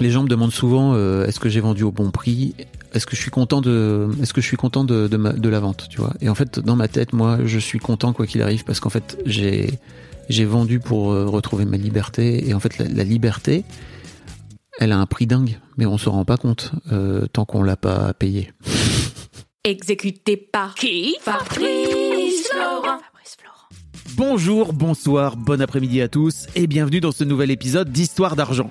Les gens me demandent souvent euh, est-ce que j'ai vendu au bon prix? Est-ce que je suis content de est-ce que je suis content de de, ma- de la vente, tu vois? Et en fait, dans ma tête, moi, je suis content quoi qu'il arrive parce qu'en fait, j'ai j'ai vendu pour euh, retrouver ma liberté et en fait la, la liberté elle a un prix dingue, mais on se rend pas compte euh, tant qu'on l'a pas payé. Exécuté par qui? Fabrice Florent. Fabrice Florent. Bonjour, bonsoir, bon après-midi à tous et bienvenue dans ce nouvel épisode d'Histoire d'argent.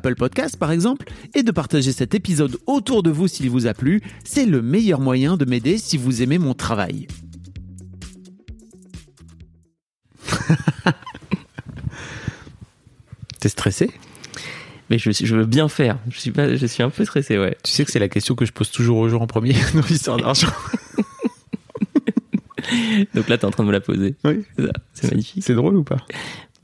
Podcasts par exemple, et de partager cet épisode autour de vous s'il vous a plu. C'est le meilleur moyen de m'aider si vous aimez mon travail. T'es stressé? Mais je, veux bien faire. Je suis pas, je suis un peu stressé, ouais. Tu sais que c'est la question que je pose toujours aux gens en premier dans l'histoire d'argent. Donc là, t'es en train de me la poser. Oui. C'est magnifique. C'est drôle ou pas?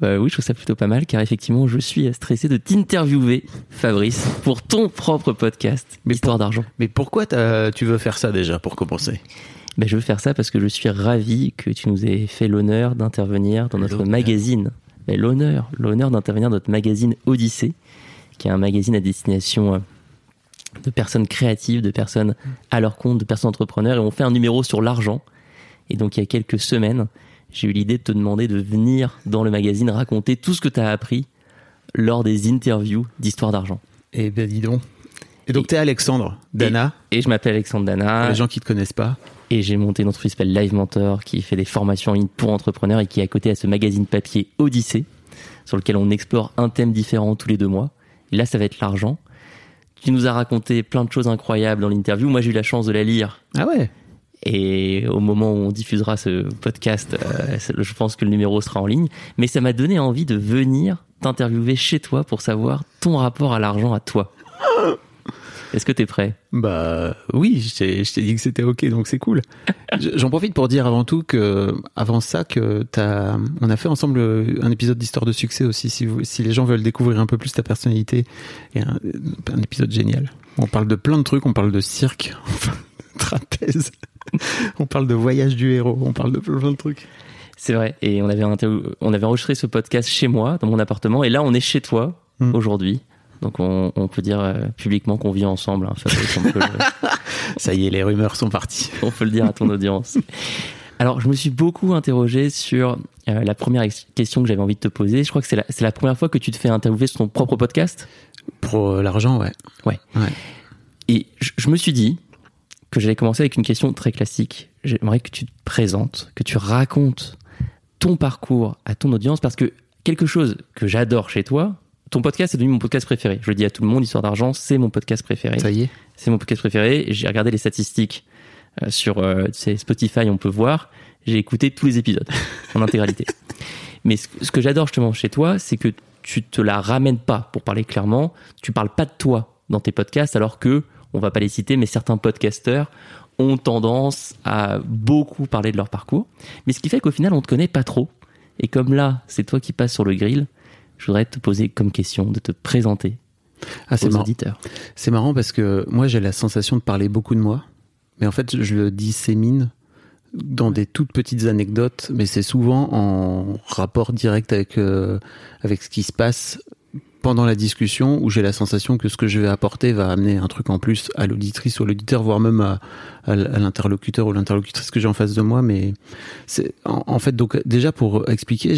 Bah oui, je trouve ça plutôt pas mal, car effectivement, je suis stressé de t'interviewer, Fabrice, pour ton propre podcast, Mais Histoire d'argent. Mais pourquoi tu veux faire ça déjà pour commencer? Ben, je veux faire ça parce que je suis ravi que tu nous aies fait l'honneur d'intervenir dans notre magazine. Mais l'honneur, l'honneur d'intervenir dans notre magazine Odyssée, qui est un magazine à destination euh, de personnes créatives, de personnes à leur compte, de personnes entrepreneurs. Et on fait un numéro sur l'argent. Et donc, il y a quelques semaines, j'ai eu l'idée de te demander de venir dans le magazine raconter tout ce que tu as appris lors des interviews d'Histoire d'argent. Eh ben dis donc. Et donc t'es Alexandre, Dana, Et je m'appelle Alexandre Dana. pour les gens qui te connaissent pas. Et j'ai monté une entreprise qui s'appelle Live Mentor, qui fait des formations en ligne pour entrepreneurs et qui est à côté à ce magazine papier Odyssée, sur lequel on explore un thème différent tous les deux mois. Et là, ça va être l'argent. Tu nous as raconté plein de choses incroyables dans l'interview. Moi, j'ai eu la chance de la lire. Ah ouais? Et au moment où on diffusera ce podcast, euh, je pense que le numéro sera en ligne. Mais ça m'a donné envie de venir t'interviewer chez toi pour savoir ton rapport à l'argent à toi. Est-ce que t'es prêt? Bah oui, je t'ai dit que c'était ok, donc c'est cool. Je- J'en profite pour dire avant tout que, avant ça, que t'as, on a fait ensemble un épisode d'histoire de succès aussi. Si, vous, si les gens veulent découvrir un peu plus ta personnalité, et un, un épisode génial. On parle de plein de trucs, on parle de cirque, trapèze, on parle de voyage du héros, on parle de plein de trucs. C'est vrai. Et on avait, on avait enregistré ce podcast chez moi, dans mon appartement. Et là, on est chez toi Mm. aujourd'hui. Donc, on, on peut dire euh, publiquement qu'on vit ensemble. hein, Fabrice, on, peut le, Ça y est, les rumeurs sont parties. on peut le dire à ton audience. Alors, je me suis beaucoup interrogé sur euh, la première question que j'avais envie de te poser. Je crois que c'est la, première fois que tu te fais interviewer sur ton propre podcast? Pour euh, l'argent, ouais. Ouais. Ouais. Et je, je me suis dit que j'allais commencer avec une question très classique. J'aimerais que tu te présentes, que tu racontes ton parcours à ton audience parce que quelque chose que j'adore chez toi, ton podcast est devenu mon podcast préféré. Je le dis à tout le monde, Histoire d'argent, c'est mon podcast préféré. Ça y est. C'est mon podcast préféré. J'ai regardé les statistiques euh, sur euh, Spotify, on peut voir. J'ai écouté tous les épisodes en intégralité. Mais ce, ce que j'adore justement chez toi, c'est que tu te la ramènes pas, pour parler clairement. Tu parles pas de toi dans tes podcasts, alors que, on va pas les citer, mais certains podcasteurs ont tendance à beaucoup parler de leur parcours. Mais ce qui fait qu'au final, on te connaît pas trop. Et comme là, c'est toi qui passes sur le grill, je voudrais te poser comme question de te présenter Ah, aux marrant. auditeurs. C'est marrant parce que moi j'ai la sensation de parler beaucoup de moi, mais en fait je le dissémine dans des toutes petites anecdotes, mais c'est souvent en rapport direct avec euh, avec ce qui se passe pendant la discussion où j'ai la sensation que ce que je vais apporter va amener un truc en plus à l'auditrice ou à l'auditeur, voire même à, à l'interlocuteur ou l'interlocutrice que j'ai en face de moi. Mais c'est en, fait donc déjà pour expliquer,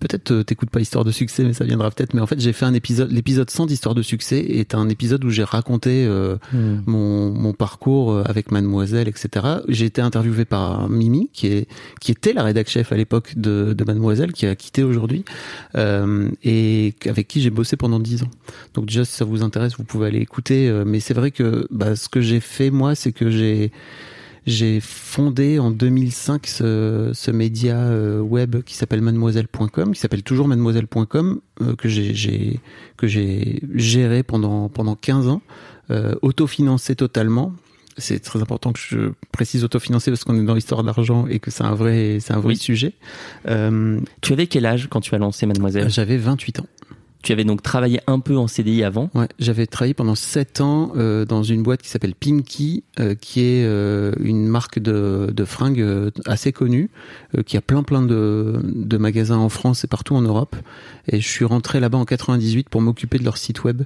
peut-être euh, t'écoutes pas Histoire de succès, mais ça viendra peut-être. Mais en fait, j'ai fait un épisode, l'épisode 100 d'Histoire de succès est un épisode où j'ai raconté euh, hmm. mon, mon parcours euh, avec Mademoiselle, etc. J'ai été interviewé par Mimi, qui est qui était la rédac chef à l'époque de, de Mademoiselle, qui a quitté aujourd'hui, euh, et avec qui j'ai bossé pendant dix ans. Donc déjà, si ça vous intéresse, vous pouvez aller écouter. mais c'est vrai que bah, ce que j'ai fait moi, c'est que j'ai j'ai fondé en 2005 ce, média euh, web qui s'appelle mademoiselle.com, qui s'appelle toujours mademoiselle.com, euh, que j'ai que j'ai géré pendant pendant 15 ans, euh, autofinancé totalement. C'est très important que je précise autofinancé parce qu'on est dans l'histoire d'argent et que c'est un vrai c'est un vrai sujet. tu avais quel âge quand tu as lancé Mademoiselle? J'avais 28 ans. Tu avais donc travaillé un peu en CDI avant Ouais, j'avais travaillé pendant 7 ans euh, dans une boîte qui s'appelle Pimki, euh, qui est euh, une marque de, de fringues euh, assez connue, qui a plein plein de, de magasins en France et partout en Europe. Et je suis rentré là-bas en 98 pour m'occuper de leur site web.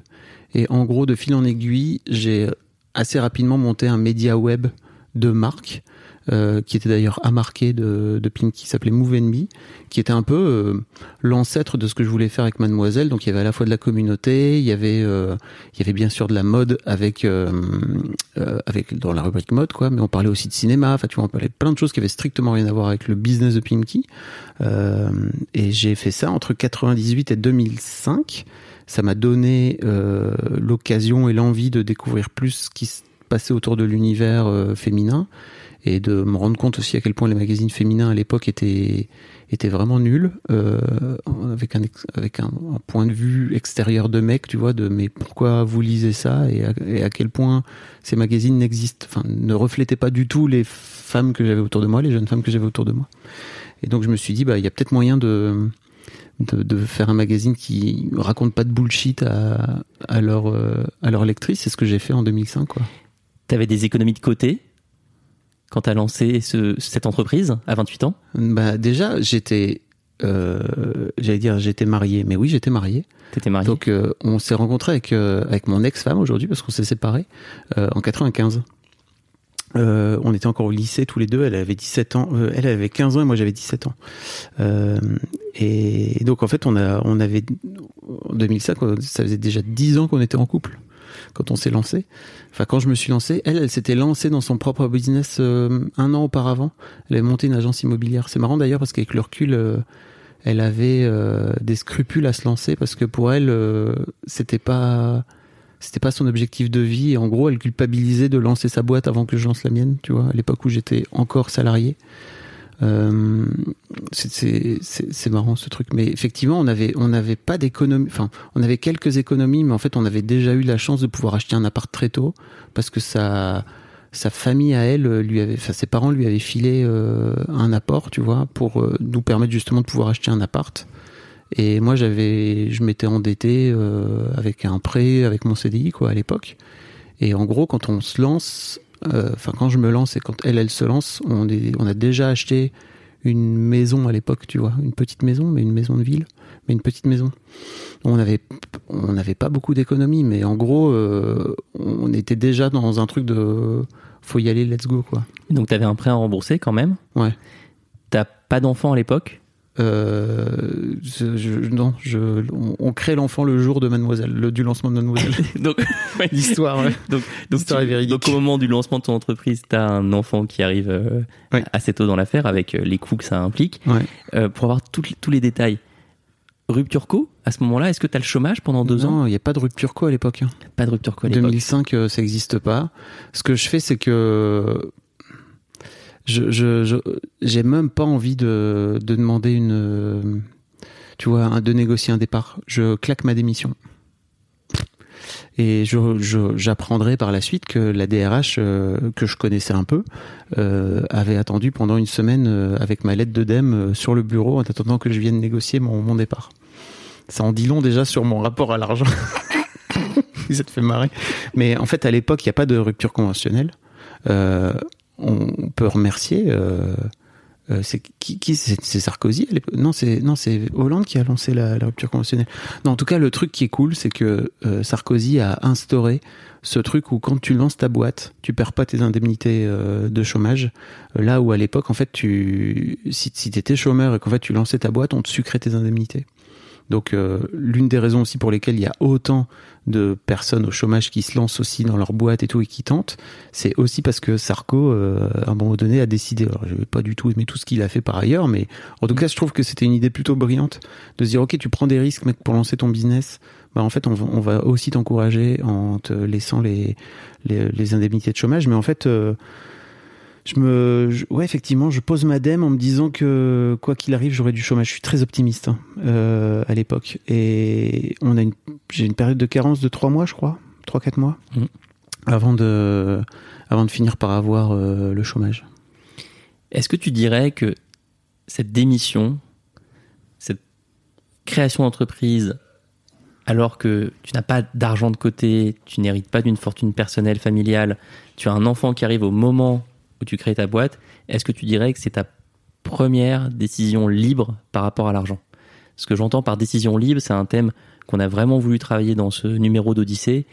Et en gros, de fil en aiguille, j'ai assez rapidement monté un média web de marque euh, qui était d'ailleurs amarqué de, de Pink, qui s'appelait Move Me, qui était un peu euh, l'ancêtre de ce que je voulais faire avec Mademoiselle. Donc il y avait à la fois de la communauté, il y avait, euh, il y avait bien sûr de la mode avec, avec dans la rubrique mode, quoi. Mais on parlait aussi de cinéma. Enfin, tu vois, on parlait plein de choses qui avaient strictement rien à voir avec le business de Pimki. et j'ai fait ça entre 98 et 2005. Ça m'a donné l'occasion et l'envie de découvrir plus ce qui se passait autour de l'univers féminin et de me rendre compte aussi à quel point les magazines féminins à l'époque étaient étaient vraiment nuls euh, avec un avec un, point de vue extérieur de mec tu vois de mais pourquoi vous lisez ça et à, quel point ces magazines n'existent enfin ne reflétaient pas du tout les femmes que j'avais autour de moi les jeunes femmes que j'avais autour de moi. Et donc je me suis dit bah il y a peut-être moyen de, de faire un magazine qui raconte pas de bullshit à, à leur euh, à leur lectrice. C'est ce que j'ai fait en 2005 quoi. T'avais des économies de côté? Quand tu as lancé ce, cette entreprise à 28 ans Bah déjà, j'étais euh, j'allais dire j'étais marié, mais oui, j'étais marié. T'étais marié. Donc euh, on s'est rencontré avec euh, avec mon ex-femme aujourd'hui parce qu'on s'est séparés en 95. Euh, on était encore au lycée tous les deux. Elle avait 17 ans, elle avait 15 ans et moi j'avais 17 ans. et donc en fait on a on avait en 2005 ça faisait déjà 10 ans qu'on était en couple quand on s'est lancé. Enfin, quand je me suis lancé, elle, elle s'était lancée dans son propre business euh, un an auparavant. Elle avait monté une agence immobilière. C'est marrant d'ailleurs parce qu'avec le recul, euh, elle avait euh, des scrupules à se lancer parce que pour elle, c'était pas c'était pas son objectif de vie. Et en gros, elle culpabilisait de lancer sa boîte avant que je lance la mienne. Tu vois, à l'époque où j'étais encore salarié. Euh, c'est marrant ce truc, mais effectivement, on avait n'avait pas d'économie. Enfin, on avait quelques économies, mais en fait, on avait déjà eu la chance de pouvoir acheter un appart très tôt parce que sa famille à elle lui avait, enfin ses parents lui avaient filé euh, un apport, tu vois, pour euh, nous permettre justement de pouvoir acheter un appart. Et moi, j'avais, je m'étais endetté euh, avec un prêt, avec mon CDI, quoi, à l'époque. Et en gros, quand on se lance, euh, enfin quand je me lance et quand elle elle se lance, on, est, on a déjà acheté une maison à l'époque, tu vois, une petite maison, mais une maison de ville, mais une petite maison. On avait on n'avait pas beaucoup d'économies, mais en gros, euh, on était déjà dans un truc de faut y aller, let's go quoi. Donc t'avais un prêt à rembourser quand même. Ouais. T'as pas d'enfant à l'époque euh, je, non, je, on, crée l'enfant le jour de Mademoiselle, le, du lancement de Mademoiselle. donc, l'histoire, donc, donc, donc, au moment du lancement de ton entreprise, tu as un enfant qui arrive euh, assez tôt dans l'affaire avec euh, les coûts que ça implique. Pour avoir tous les détails, rupture co à ce moment-là Est-ce que tu as le chômage pendant deux ans? Non, il n'y a pas de rupture co à l'époque. Hein. Pas de rupture co à l'époque. 2005, ça n'existe pas. Ce que je fais, c'est que je, je, j'ai même pas envie de, de demander une, tu vois, de négocier un départ. Je claque ma démission. Et je, j'apprendrai par la suite que la DRH, euh, que je connaissais un peu, euh, avait attendu pendant une semaine euh, avec ma lettre de sur le bureau en attendant que je vienne négocier mon, mon départ. Ça en dit long déjà sur mon rapport à l'argent. Vous êtes fait marrer. Mais en fait, à l'époque, il n'y a pas de rupture conventionnelle. On peut remercier euh, euh, c'est qui, qui c'est Sarkozy Non, c'est non, c'est Hollande qui a lancé la, rupture conventionnelle. Non, en tout cas, le truc qui est cool, c'est que euh, Sarkozy a instauré ce truc où quand tu lances ta boîte, tu perds pas tes indemnités de chômage. Là où à l'époque, en fait, tu si, si t'étais chômeur et qu'en fait tu lançais ta boîte, on te sucrait tes indemnités. Donc euh, l'une des raisons aussi pour lesquelles il y a autant de personnes au chômage qui se lancent aussi dans leur boîte et tout et qui tentent, c'est aussi parce que Sarko, euh, à un moment donné, a décidé. Alors je vais pas du tout aimer tout ce qu'il a fait par ailleurs, mais en tout cas, je trouve que c'était une idée plutôt brillante de se dire ok, tu prends des risques, mec, pour lancer ton business. Bah en fait, on va, on va aussi t'encourager en te laissant les, les, les indemnités de chômage, mais en fait. euh, je me, je- ouais, effectivement, je pose ma dème en me disant que quoi qu'il arrive, j'aurai du chômage. Je suis très optimiste hein, euh, à l'époque, et on a une, j'ai une période de carence de trois mois, je crois, trois quatre mois, Mhm. avant de, avant de finir par avoir euh, le chômage. Est-ce que tu dirais que cette démission, cette création d'entreprise, alors que tu n'as pas d'argent de côté, tu n'hérites pas d'une fortune personnelle, familiale, tu as un enfant qui arrive au moment où tu crées ta boîte, est-ce que tu dirais que c'est ta première décision libre par rapport à l'argent? Ce que j'entends par décision libre, c'est un thème qu'on a vraiment voulu travailler dans ce numéro d'Odyssée,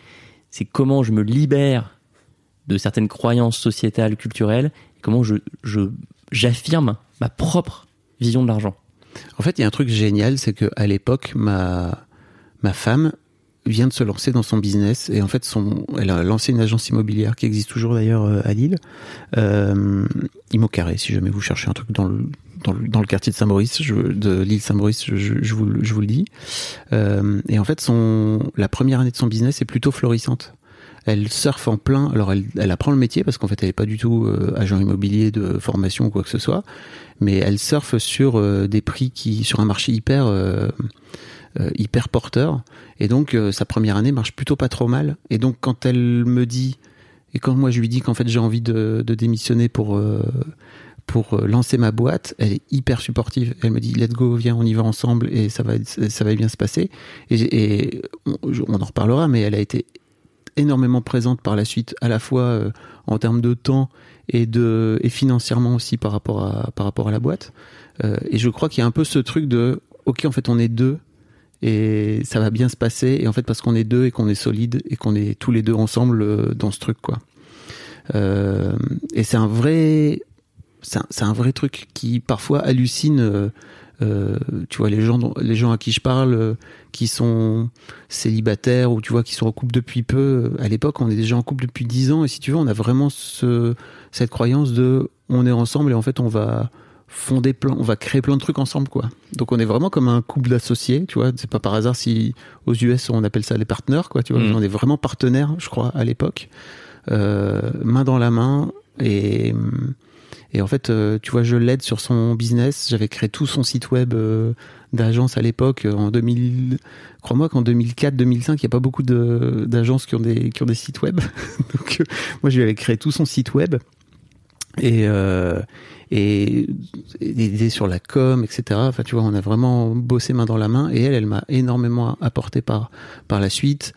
c'est comment je me libère de certaines croyances sociétales, culturelles, et comment je, j'affirme ma propre vision de l'argent. En fait, il y a un truc génial, c'est que à l'époque, ma ma femme vient de se lancer dans son business et en fait, son, elle a lancé une agence immobilière qui existe toujours d'ailleurs euh, à Lille, euh, Imo Carré. Si jamais vous cherchez un truc dans le dans le, dans le quartier de Saint-Maurice, de l'île Saint-Maurice, je, je, vous, je vous le dis. Euh, et en fait, son la première année de son business est plutôt florissante. Elle surfe en plein. Alors, elle, elle apprend le métier parce qu'en fait, elle n'est pas du tout euh, agent immobilier de formation ou quoi que ce soit mais elle surfe sur euh, des prix qui sur un marché hyper euh, hyper porteur et donc euh, sa première année marche plutôt pas trop mal et donc quand elle me dit et quand moi je lui dis qu'en fait j'ai envie de, démissionner pour euh, pour euh, lancer ma boîte, elle est hyper supportive. Elle me dit let's go, viens, on y va ensemble et ça va ça va bien se passer. Et, on, on en reparlera, mais elle a été énormément présente par la suite, à la fois euh, en termes de temps et de et financièrement aussi par rapport à par rapport à la boîte. Euh, et je crois qu'il y a un peu ce truc de ok en fait on est deux et ça va bien se passer et en fait parce qu'on est deux et qu'on est solide et qu'on est tous les deux ensemble euh, dans ce truc quoi. Euh, et c'est un vrai c'est un, vrai truc qui parfois hallucine. euh, tu vois les gens les gens à qui je parle qui sont célibataires ou tu vois qui sont en couple depuis peu à l'époque on est déjà en couple depuis 10 ans et si tu veux on a vraiment ce cette croyance de on est ensemble et en fait on va fonder plein on va créer plein de trucs ensemble quoi donc on est vraiment comme un couple d'associés tu vois c'est pas par hasard si aux US on appelle ça les partenaires quoi tu vois Mhm. on est vraiment partenaires je crois à l'époque euh, main dans la main et et en fait, euh, tu vois, je l'aide sur son business. J'avais créé tout son site web euh, d'agence à l'époque, en 2000. Crois-moi qu'en 2004-2005, il n'y a pas beaucoup d'agences qui ont des qui ont des sites web. Donc, moi, je lui avais créé tout son site web et euh, et aider sur la com, etc. Enfin, tu vois, on a vraiment bossé main dans la main. Et elle, elle m'a énormément apporté par par la suite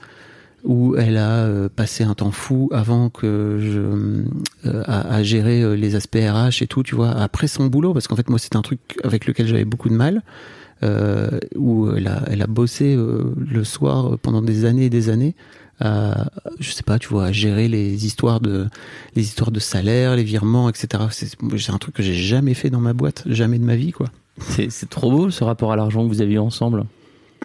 où elle a euh, passé un temps fou avant que je euh, à, à gérer euh, les aspects RH et tout, tu vois, après son boulot, parce qu'en fait moi c'est un truc avec lequel j'avais beaucoup de mal, euh, où elle a, elle a bossé euh, le soir euh, pendant des années et des années, à, je sais pas, tu vois, à gérer les histoires de les histoires de salaire, les virements, etc. C'est un truc que j'ai jamais fait dans ma boîte, jamais de ma vie, quoi. C'est, trop beau ce rapport à l'argent que vous avez eu ensemble.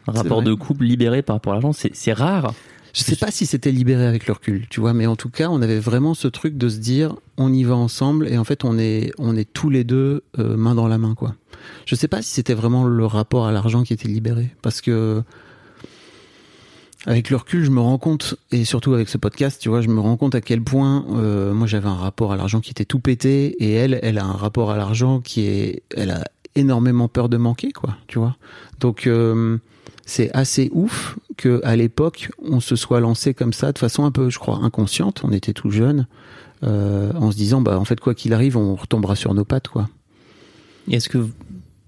Un rapport de couple libéré par rapport à l'argent, c'est, c'est rare. Je sais pas si c'était libéré avec le recul, tu vois, mais en tout cas, on avait vraiment ce truc de se dire, on y va ensemble, et en fait, on est, on est tous les deux euh, main dans la main, quoi. Je sais pas si c'était vraiment le rapport à l'argent qui était libéré, parce que avec le recul, je me rends compte, et surtout avec ce podcast, tu vois, je me rends compte à quel point euh, moi j'avais un rapport à l'argent qui était tout pété, et elle, elle a un rapport à l'argent qui est, elle a énormément peur de manquer, quoi, tu vois. Donc euh, c'est assez ouf que à l'époque on se soit lancé comme ça de façon un peu, je crois, inconsciente. On était tout jeunes, euh, en se disant, bah en fait quoi qu'il arrive, on retombera sur nos pattes, quoi. Est-ce que,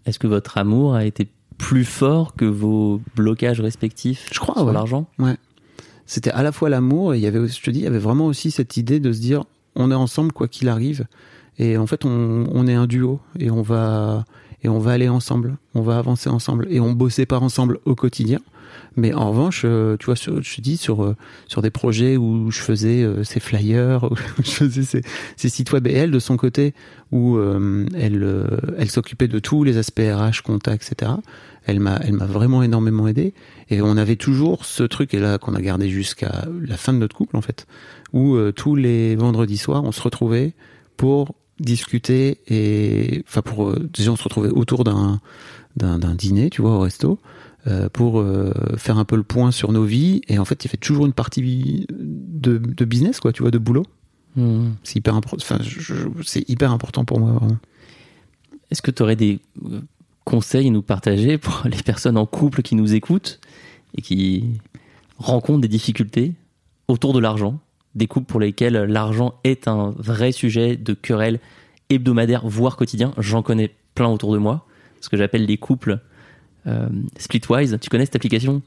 est-ce que votre amour a été plus fort que vos blocages respectifs Je crois, sur ouais. l'argent C'était à la fois l'amour et il y avait, je te dis, il y avait vraiment aussi cette idée de se dire, on est ensemble quoi qu'il arrive. et en fait on, on est un duo et on va et on va aller ensemble, on va avancer ensemble et on bosse pas ensemble au quotidien. Mais en revanche, euh, tu vois, sur, je dis sur euh, sur des projets où je faisais euh, ces flyers, où je faisais ces, ces sites web et elle de son côté où elle elle s'occupait de tous les aspects RH, compta, etc. Elle m'a elle m'a vraiment énormément aidé et on avait toujours ce truc et là qu'on a gardé jusqu'à la fin de notre couple en fait, où tous les vendredis soirs on se retrouvait pour discuter et enfin pour déjà on se retrouvait autour d'un d'un dîner, tu vois, au resto euh, pour euh, faire un peu le point sur nos vies. Et en fait, il fait toujours une partie de, de business, quoi, tu vois, de boulot. Mmh. C'est hyper, c'est hyper important pour moi, vraiment. Est-ce que tu aurais des euh, conseils à nous partager pour les personnes en couple qui nous écoutent et qui rencontrent des difficultés autour de l'argent Des couples pour lesquels l'argent est un vrai sujet de querelle hebdomadaire, voire quotidien? J'en connais plein autour de moi. Ce que j'appelle les couples euh, Splitwise. Tu connais cette application?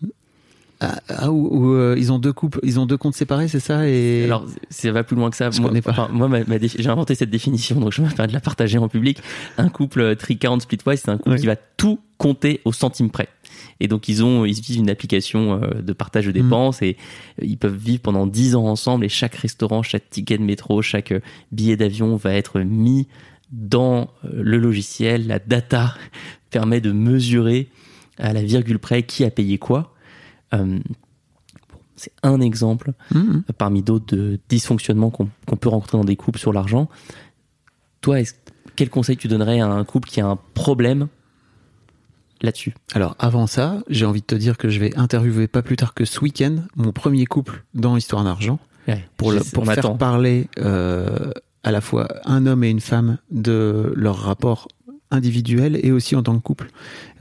Ah, ah où, euh, ils ont deux couples, ils ont deux comptes séparés, c'est ça? Et alors ça va plus loin que ça. Je moi, pas. moi, j'ai inventé cette définition, donc je vais de la partager en public. Un couple euh, Tricount Splitwise, c'est un couple qui va tout compter au centime près. Et donc ils ont, ils utilisent une application de partage de mm. dépenses et ils peuvent vivre pendant 10 ans ensemble et chaque restaurant, chaque ticket de métro, chaque billet d'avion va être mis dans le logiciel. La data permet de mesurer à la virgule près qui a payé quoi. Euh, c'est un exemple mmh. parmi d'autres de dysfonctionnements qu'on peut rencontrer dans des couples sur l'argent. Toi, quel conseil tu donnerais à un couple qui a un problème là-dessus? Alors avant ça, j'ai envie de te dire que je vais interviewer pas plus tard que ce week-end mon premier couple dans Histoire d'argent pour, pour faire parler euh, à la fois un homme et une femme de leur rapport individuel et aussi en tant que couple.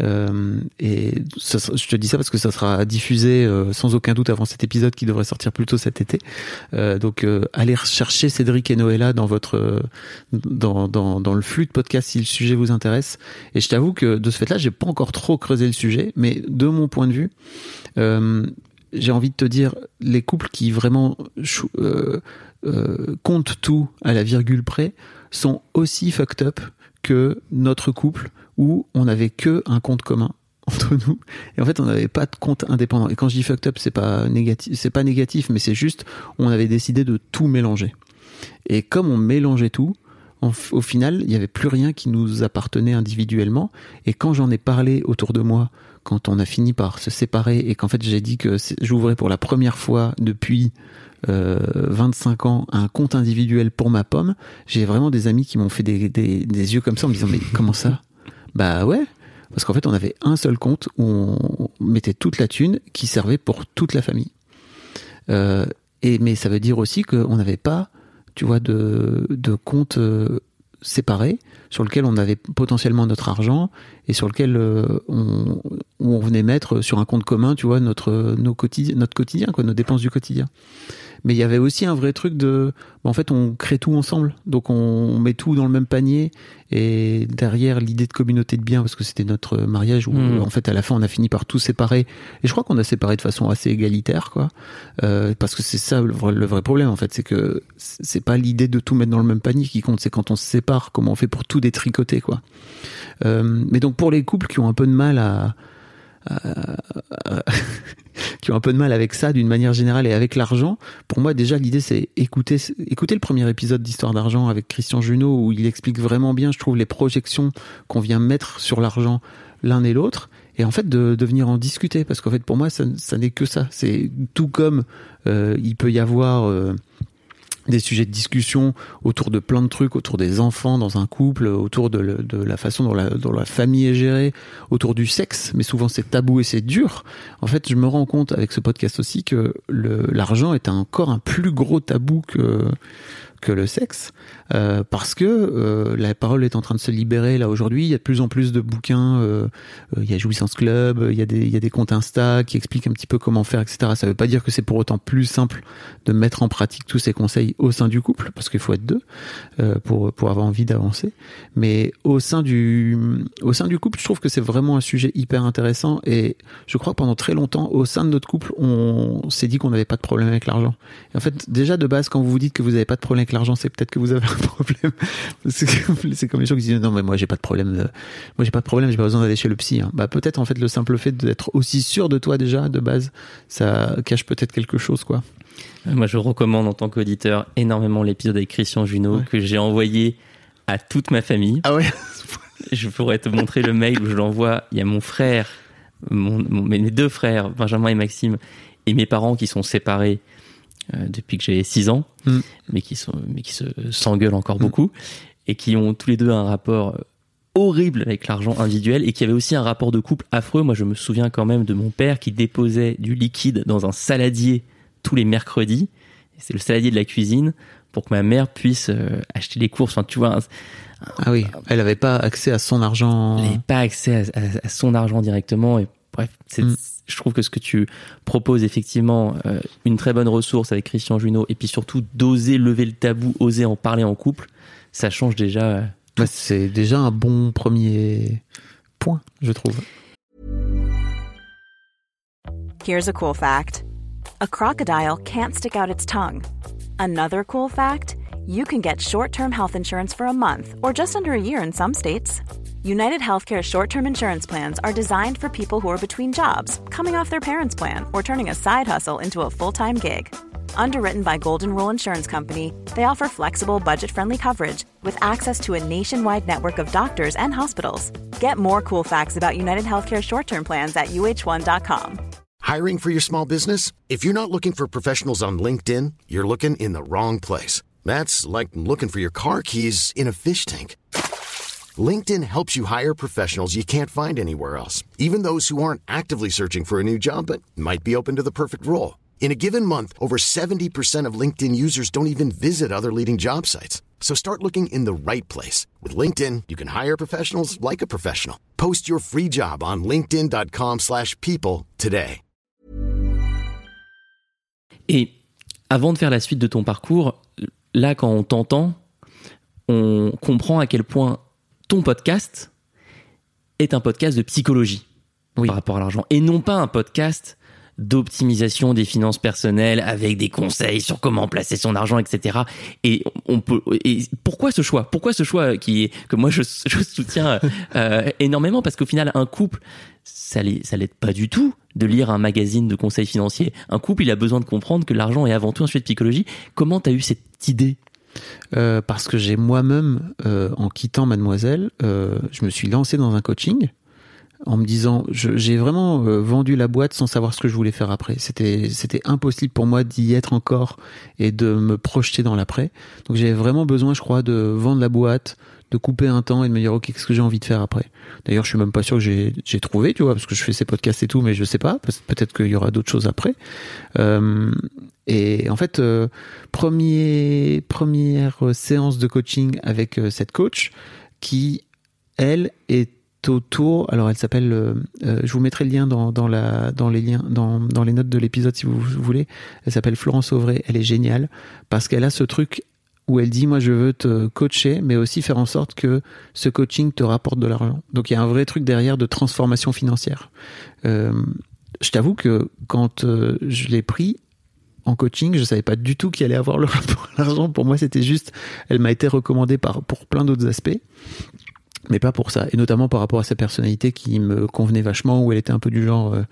Euh, et je te dis ça parce que ça sera diffusé euh, sans aucun doute avant cet épisode qui devrait sortir plus tôt cet été. Euh, donc euh, allez rechercher Cédric et Noëlla dans votre dans, dans, dans le flux de podcast si le sujet vous intéresse. Et je t'avoue que de ce fait-là, j'ai pas encore trop creusé le sujet, mais de mon point de vue, j'ai envie de te dire les couples qui vraiment comptent tout à la virgule près sont aussi fucked up que notre couple où on n'avait que un compte commun entre nous. Et en fait on n'avait pas de compte indépendant. Et quand je dis fucked up c'est pas négatif c'est pas négatif mais c'est juste on avait décidé de tout mélanger. Et comme on mélangeait tout au final il n'y avait plus rien qui nous appartenait individuellement. Et quand j'en ai parlé autour de moi quand on a fini par se séparer et qu'en fait j'ai dit que j'ouvrais pour la première fois depuis 25 euh, ans un compte individuel pour ma pomme, j'ai vraiment des amis qui m'ont fait des, yeux comme ça en me disant mais comment ça? Bah ouais, parce qu'en fait on avait un seul compte où on mettait toute la thune qui servait pour toute la famille. Euh, et mais ça veut dire aussi qu'on n'avait pas, tu vois, de, de compte euh, séparé sur lequel on avait potentiellement notre argent et sur lequel euh, on, venait mettre sur un compte commun, tu vois, notre nos quotidien, notre quotidien, nos dépenses du quotidien mais il y avait aussi un vrai truc de en fait on crée tout ensemble. Donc on met tout dans le même panier. Et derrière l'idée de communauté de biens parce que c'était notre mariage où hmm. en fait à la fin on a fini par tout séparer. Et je crois qu'on a séparé de façon assez égalitaire quoi. Euh, parce que c'est ça le vrai, le vrai, problème en fait c'est que c'est pas l'idée de tout mettre dans le même panier qui compte. C'est quand on se sépare comment on fait pour tout détricoter quoi. Euh, mais donc pour les couples qui ont un peu de mal à qui ont un peu de mal avec ça d'une manière générale et avec l'argent. Pour moi, déjà, l'idée, c'est écouter, écouter le premier épisode d'Histoire d'argent avec Christian Junot où il explique vraiment bien, je trouve, les projections qu'on vient mettre sur l'argent l'un et l'autre et en fait de, de venir en discuter parce qu'en fait pour moi ça, ça n'est que ça c'est tout comme euh, il peut y avoir euh, des sujets de discussion autour de plein de trucs, autour des enfants dans un couple, autour de, la façon dont la, dont la, famille est gérée, autour du sexe, mais souvent c'est tabou et c'est dur. En fait, je me rends compte avec ce podcast aussi que l'argent est encore un plus gros tabou que que le sexe, euh, parce que euh, la parole est en train de se libérer là aujourd'hui. Il y a de plus en plus de bouquins. Euh, il y a Jouissance Club, il y a des y a des comptes Insta qui expliquent un petit peu comment faire, etc. Ça veut pas dire que c'est pour autant plus simple de mettre en pratique tous ces conseils au sein du couple, parce qu'il faut être deux pour pour avoir envie d'avancer. Mais au sein du au sein du couple, je trouve que c'est vraiment un sujet hyper intéressant et je crois que pendant très longtemps au sein de notre couple, on s'est dit qu'on n'avait pas de problème avec l'argent. En fait, déjà de base, quand vous vous dites que vous n'avez pas de problème avec l'argent, c'est peut-être que vous avez problème. C'est comme, les gens qui disent non mais moi j'ai pas de problème, de- moi j'ai pas de problème, j'ai pas besoin d'aller chez le psy. hein. Bah peut-être en fait le simple fait d'être aussi sûr de toi déjà de base, ça cache peut-être quelque chose quoi. Moi, je recommande en tant qu'auditeur énormément l'épisode avec Christian Junot Ouais. que j'ai envoyé à toute ma famille. Ah ouais? Je pourrais te montrer le mail où je l'envoie. Il y a mon frère, mon, mon- mes deux frères, Benjamin et Maxime, et mes parents qui sont séparés euh, depuis que j'ai 6 ans, Mm. mais qui sont, mais qui se s'engueulent encore beaucoup, et qui ont tous les deux un rapport euh, horrible avec l'argent individuel et qui avait aussi un rapport de couple affreux. Moi, je me souviens quand même de mon père qui déposait du liquide dans un saladier tous les mercredis. C'est le saladier de la cuisine pour que ma mère puisse euh, acheter les courses. Enfin, tu vois, Ah oui, elle avait pas accès à son argent. elle n'avait pas accès à, à- à son argent directement. Et bref, c'est- Mm. Je trouve que ce que tu proposes effectivement, euh, une très bonne ressource avec Christian Junot, et puis surtout d'oser lever le tabou, oser en parler en couple, ça change déjà. euh, Bah, c'est déjà un bon premier point, je trouve. Here's a cool fact a crocodile can't stick out its tongue. Another cool fact you can get short term health insurance for a month or just under a year in some states. United Healthcare short term insurance plans are designed for people who are between jobs, coming off their parents' plan, or turning a side hustle into a full time gig. Underwritten by Golden Rule Insurance Company, they offer flexible, budget friendly coverage with access to a nationwide network of doctors and hospitals. Get more cool facts about United Healthcare short term plans at uh1.com. Hiring for your small business? If you're not looking for professionals on LinkedIn, you're looking in the wrong place. That's like looking for your car keys in a fish tank. LinkedIn helps you hire professionals you can't find anywhere else, even those who aren't actively searching for a new job but might be open to the perfect role. In a given month, over 70% of LinkedIn users don't even visit other leading job sites. So start looking in the right place. With LinkedIn, you can hire professionals like a professional. Post your free job on linkedin.com/people slash people today. Et avant de faire la suite de ton parcours, là, quand on t'entend, on comprend à quel point ton podcast est un podcast de psychologie Oui. par rapport à l'argent et non pas un podcast d'optimisation des finances personnelles avec des conseils sur comment placer son argent, etc. Et on peut. Et pourquoi ce choix? Pourquoi ce choix qui est que moi je, je soutiens euh, énormément? Parce qu'au final un couple ça l'aide pas du tout de lire un magazine de conseils financiers. Un couple il a besoin de comprendre que l'argent est avant tout un sujet de psychologie. Comment t'as eu cette idée? Euh, parce que j'ai moi-même, euh, en quittant Mademoiselle, euh, je me suis lancé dans un coaching en me disant, j'ai vraiment vendu la boîte sans savoir ce que je voulais faire après. C'était, c'était impossible pour moi d'y être encore et de me projeter dans l'après. Donc j'avais vraiment besoin, je crois, de vendre la boîte, de couper un temps et de me dire, ok, qu'est-ce que j'ai envie de faire après? D'ailleurs, je suis même pas sûr que j'ai, trouvé, tu vois, parce que je fais ces podcasts et tout, mais je sais pas. Peut- Peut-être qu'il y aura d'autres choses après. Et en fait, euh, première séance de coaching avec euh, cette coach qui, elle, est autour. Alors, elle s'appelle. euh, je vous mettrai le lien dans, dans la dans les liens dans, dans les notes de l'épisode si vous voulez. Elle s'appelle Florence Auvray. Elle est géniale parce qu'elle a ce truc où elle dit moi je veux te coacher mais aussi faire en sorte que ce coaching te rapporte de l'argent. Donc il y a un vrai truc derrière de transformation financière. Je t'avoue que quand je l'ai pris en coaching, je savais pas du tout qu'il allait avoir le rapport à l'argent. Pour moi, c'était juste, elle m'a été recommandée par pour plein d'autres aspects, mais pas pour ça. Et notamment par rapport à sa personnalité qui me convenait vachement, où elle était un peu du genre euh,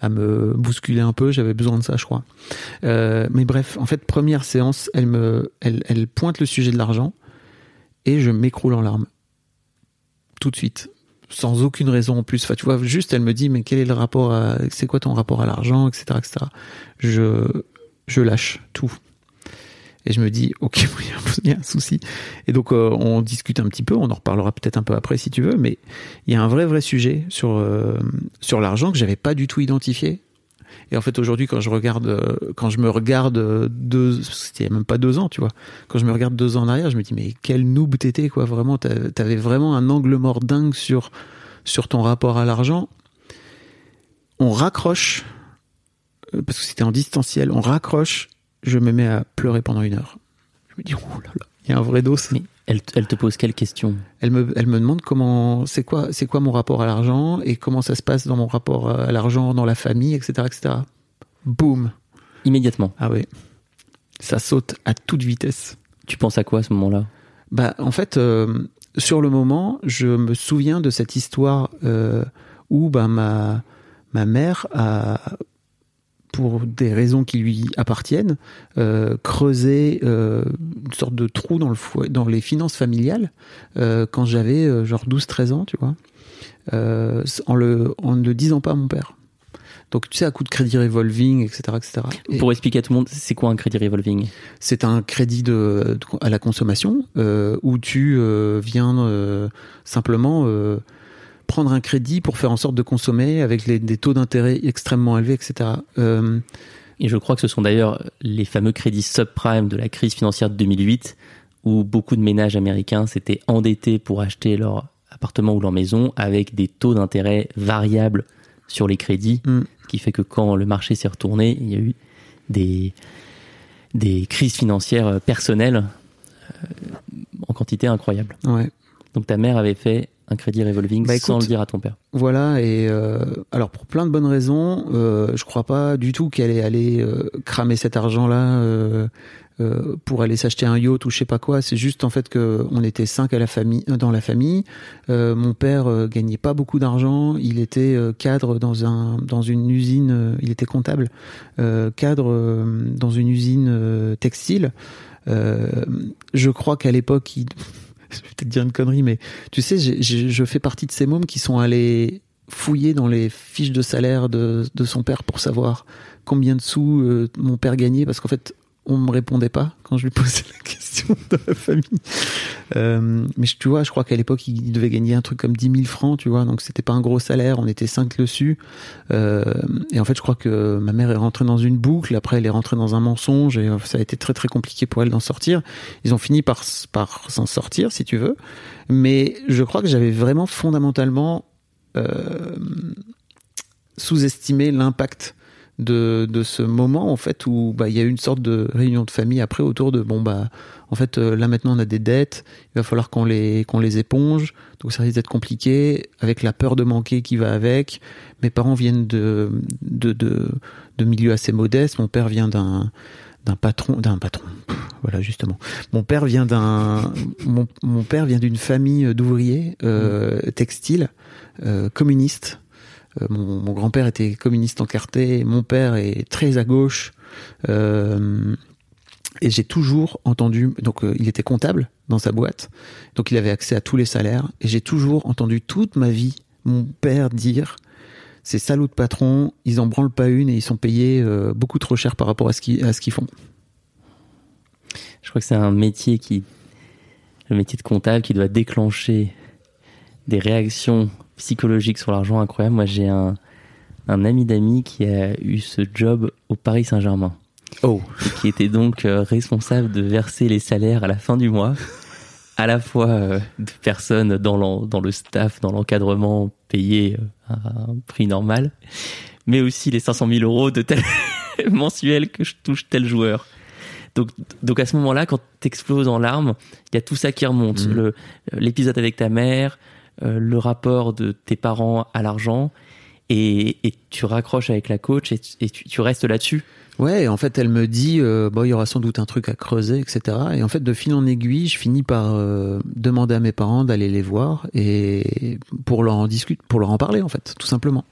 à me bousculer un peu. J'avais besoin de ça, je crois. Euh, mais bref, en fait, première séance, elle me, elle, elle pointe le sujet de l'argent et je m'écroule en larmes tout de suite sans aucune raison en plus. Enfin, tu vois, juste elle me dit, mais quel est le rapport à, c'est quoi ton rapport à l'argent, etc., etc. Je, je lâche tout. Et je me dis, ok, il y a un- souci. Et donc, euh, on discute un petit peu, on en reparlera peut-être un peu après si tu veux, mais il y a un vrai, vrai sujet sur, euh, sur l'argent que j'avais pas du tout identifié. Et en fait, aujourd'hui, quand je regarde, euh, quand je me regarde deux, c'était même pas deux ans, tu vois. Quand je me regarde deux ans en arrière, je me dis, mais quel noob t'étais, quoi. Vraiment, t'a- t'avais vraiment un angle mort dingue sur, sur ton rapport à l'argent. On raccroche, parce que c'était en distanciel, on raccroche, je me mets à pleurer pendant une heure. Je me dis, oh là là, il y a un vrai dos. Mais elle, elle te pose quelle question? Elle me, elle me demande comment, c'est quoi, c'est quoi mon rapport à l'argent et comment ça se passe dans mon rapport à l'argent dans la famille, etc., etc. Boum. Immédiatement. Ah oui. Ça saute à toute vitesse. Tu penses à quoi à ce moment-là? Bah, en fait, euh, sur le moment, je me souviens de cette histoire euh, où bah, ma, ma mère a, pour des raisons qui lui appartiennent, euh, creusé euh, une sorte de trou dans, le fo- dans les finances familiales euh, quand j'avais genre 12-13 ans, tu vois, en, le, en ne le disant pas à mon père. Donc, tu sais, à coup de crédit revolving, etc. etc. Et- Pour expliquer à tout le monde, c'est quoi un crédit revolving? C'est un crédit de, de- à la consommation euh, où tu euh, viens euh, simplement prendre un crédit pour faire en sorte de consommer avec les, des taux d'intérêt extrêmement élevés, etc. Euh, Et je crois que ce sont d'ailleurs les fameux crédits subprime de la crise financière de 2008, où beaucoup de ménages américains s'étaient endettés pour acheter leur appartement ou leur maison avec des taux d'intérêt variables sur les crédits, Mm. ce qui fait que quand le marché s'est retourné, il y a eu des, des crises financières personnelles euh, en quantité incroyable. ouais. Donc ta mère avait fait un crédit revolving Bah, sans le dire à ton père. Voilà, et euh, alors pour plein de bonnes raisons, euh, je crois pas du tout qu'elle est allée euh, cramer cet argent-là euh, euh, pour aller s'acheter un yacht ou je sais pas quoi. C'est juste en fait que on était cinq à la famille, euh, dans la famille. Euh, mon père euh, gagnait pas beaucoup d'argent. Il était euh, cadre dans un dans une usine. euh, il était comptable, euh, cadre euh, dans une usine euh, textile. Euh, je crois qu'à l'époque, il... je vais peut-être dire une connerie, mais tu sais, je fais partie de ces mômes qui sont allés fouiller dans les fiches de salaire de, de son père pour savoir combien de sous euh, mon père gagnait, parce qu'en fait, on me répondait pas quand je lui posais la question dans la famille. Euh, mais tu vois, je crois qu'à l'époque, il devait gagner un truc comme 10 000 francs, tu vois, donc c'était pas un gros salaire, on était cinq dessus. Euh, et en fait, je crois que ma mère est rentrée dans une boucle, après elle est rentrée dans un mensonge, et euh, ça a été très très compliqué pour elle d'en sortir. Ils ont fini par s'en sortir, si tu veux. Mais je crois que j'avais vraiment fondamentalement euh, sous-estimé l'impact de, de ce moment en fait où bah, il y a eu une sorte de réunion de famille après autour de bon bah en fait euh, là maintenant on a des dettes il va falloir qu'on les qu'on les éponge donc ça risque d'être compliqué avec la peur de manquer qui va avec. Mes parents viennent de de de, de milieux assez modestes. Mon père vient d'un d'un patron d'un patron voilà justement. Mon père vient d'un mon, mon père vient d'une famille d'ouvriers euh, textiles euh, communistes mon, mon grand-père était communiste encarté, mon père est très à gauche. Euh, et j'ai toujours entendu, donc euh, il était comptable dans sa boîte, donc il avait accès à tous les salaires, et j'ai toujours entendu toute ma vie mon père dire ces salauds de patrons, ils en branlent pas une et ils sont payés euh, beaucoup trop cher par rapport à ce qu'ils à ce qu'ils font. Je crois que c'est un métier qui, le métier de comptable, qui doit déclencher des réactions psychologiques sur l'argent incroyables. Moi, j'ai un, un ami d'amis qui a eu ce job au Paris Saint-Germain, Oh, et qui était donc euh, responsable de verser les salaires à la fin du mois, à la fois euh, de personnes dans, dans le staff, dans l'encadrement, payées euh, à un prix normal, mais aussi les 500 000 euros de tel mensuel que je touche tel joueur. Donc, donc à ce moment-là, quand t'exploses en larmes, il y a tout ça qui remonte. Le- L'épisode avec ta mère, euh, le rapport de tes parents à l'argent, et, et tu raccroches avec la coach et, tu- tu, restes là-dessus. Ouais, en fait, elle me dit, euh, bon, il y aura sans doute un truc à creuser, etc. Et en fait, de fil en aiguille, je finis par euh, demander à mes parents d'aller les voir et pour leur en discuter, pour leur en parler, en fait, tout simplement.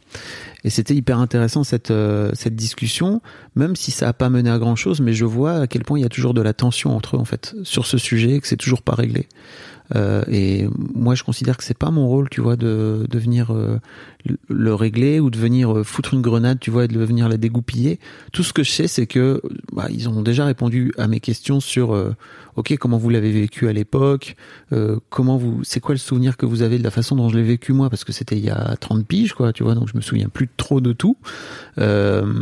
Et c'était hyper intéressant cette euh, cette discussion, même si ça a pas mené à grand chose, mais je vois à quel point il y a toujours de la tension entre eux, en fait, sur ce sujet, et que c'est toujours pas réglé. Euh, et moi, je considère que c'est pas mon rôle, tu vois, de, de venir euh, le- le régler ou de venir euh, foutre une grenade, tu vois, et de venir la dégoupiller. Tout ce que je sais, c'est que bah, ils ont déjà répondu à mes questions sur, euh, ok, comment vous l'avez vécu à l'époque, euh, comment vous, c'est quoi le souvenir que vous avez de la façon dont je l'ai vécu moi, parce que c'était il y a 30 piges, quoi, tu vois, donc je me souviens plus trop de tout. Euh,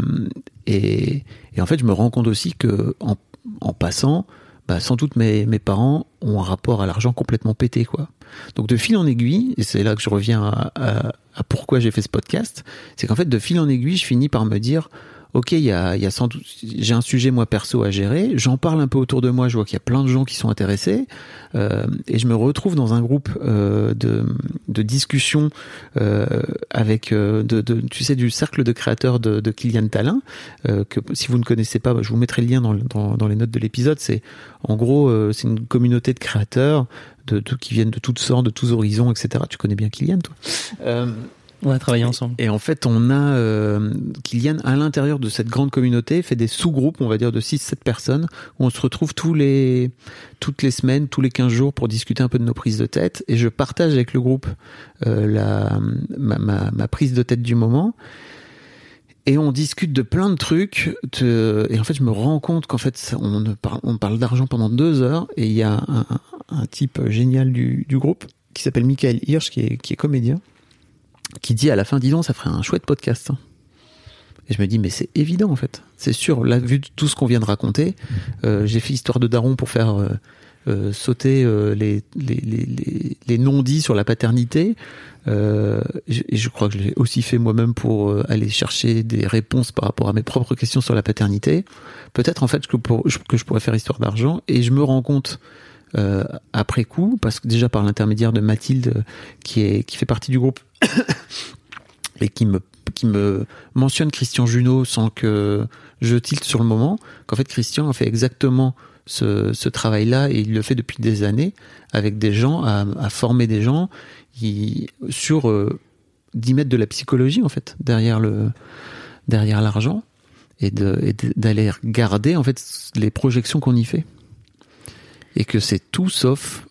et, et en fait, je me rends compte aussi que en, en passant, bah, sans doute mes, mes parents ont un rapport à l'argent complètement pété, quoi. Donc de fil en aiguille, et c'est là que je reviens à, pourquoi j'ai fait ce podcast, c'est qu'en fait de fil en aiguille, je finis par me dire, ok, il y a, y a sans doute, j'ai un sujet moi perso à gérer, j'en parle un peu autour de moi, je vois qu'il y a plein de gens qui sont intéressés, euh, et je me retrouve dans un groupe euh, de, de discussion euh, avec, euh, de, de, tu sais, du cercle de créateurs de, de Kylian Talin, euh, que si vous ne connaissez pas, je vous mettrai le lien dans, dans, dans les notes de l'épisode. C'est en gros, euh, c'est une communauté de créateurs de, de, qui viennent de toutes sortes, de tous horizons, etc. Tu connais bien Kylian, toi? On a travaillé ensemble. et en fait, on a euh, Kylian à l'intérieur de cette grande communauté fait des sous-groupes, on va dire de 6-7 personnes, où on se retrouve tous les toutes les semaines, tous les 15 jours pour discuter un peu de nos prises de tête. Et je partage avec le groupe euh, la ma, ma, ma prise de tête du moment. Et on discute de plein de trucs. de- et en fait, je me rends compte qu'en fait, on, parle, on parle d'argent pendant deux heures. Et il y a un, un- un type génial du, du groupe qui s'appelle Michael Hirsch, qui est, qui est comédien, qui dit à la fin, dis donc, ça ferait un chouette podcast. hein. Et je me dis, mais c'est évident en fait. C'est sûr, là, vu tout ce qu'on vient de raconter, euh, j'ai fait Histoire de Daron pour faire euh, euh, sauter les, les, les, les, non-dits sur la paternité. Et je crois que je l'ai aussi fait moi-même pour aller chercher des réponses par rapport à mes propres questions sur la paternité. Peut-être en fait que, pour- que je pourrais faire Histoire d'argent. Et je me rends compte euh, après coup, parce que déjà par l'intermédiaire de Mathilde, euh, qui, est, qui fait partie du groupe et qui me qui me mentionne Christian Junot sans que je tilte sur le moment, qu'en fait Christian a fait exactement ce, ce travail-là et il le fait depuis des années avec des gens, à, à former des gens sur euh, d'y mettre de la psychologie en fait derrière le derrière l'argent et d'aller regarder en fait les projections qu'on y fait et que c'est tout sauf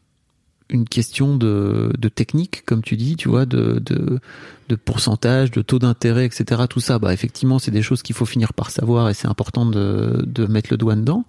une question de, de technique, comme tu dis, tu vois, de, de, pourcentage, de taux d'intérêt, etc. Tout ça, bah effectivement, c'est des choses qu'il faut finir par savoir et c'est important de, de mettre le doigt dedans.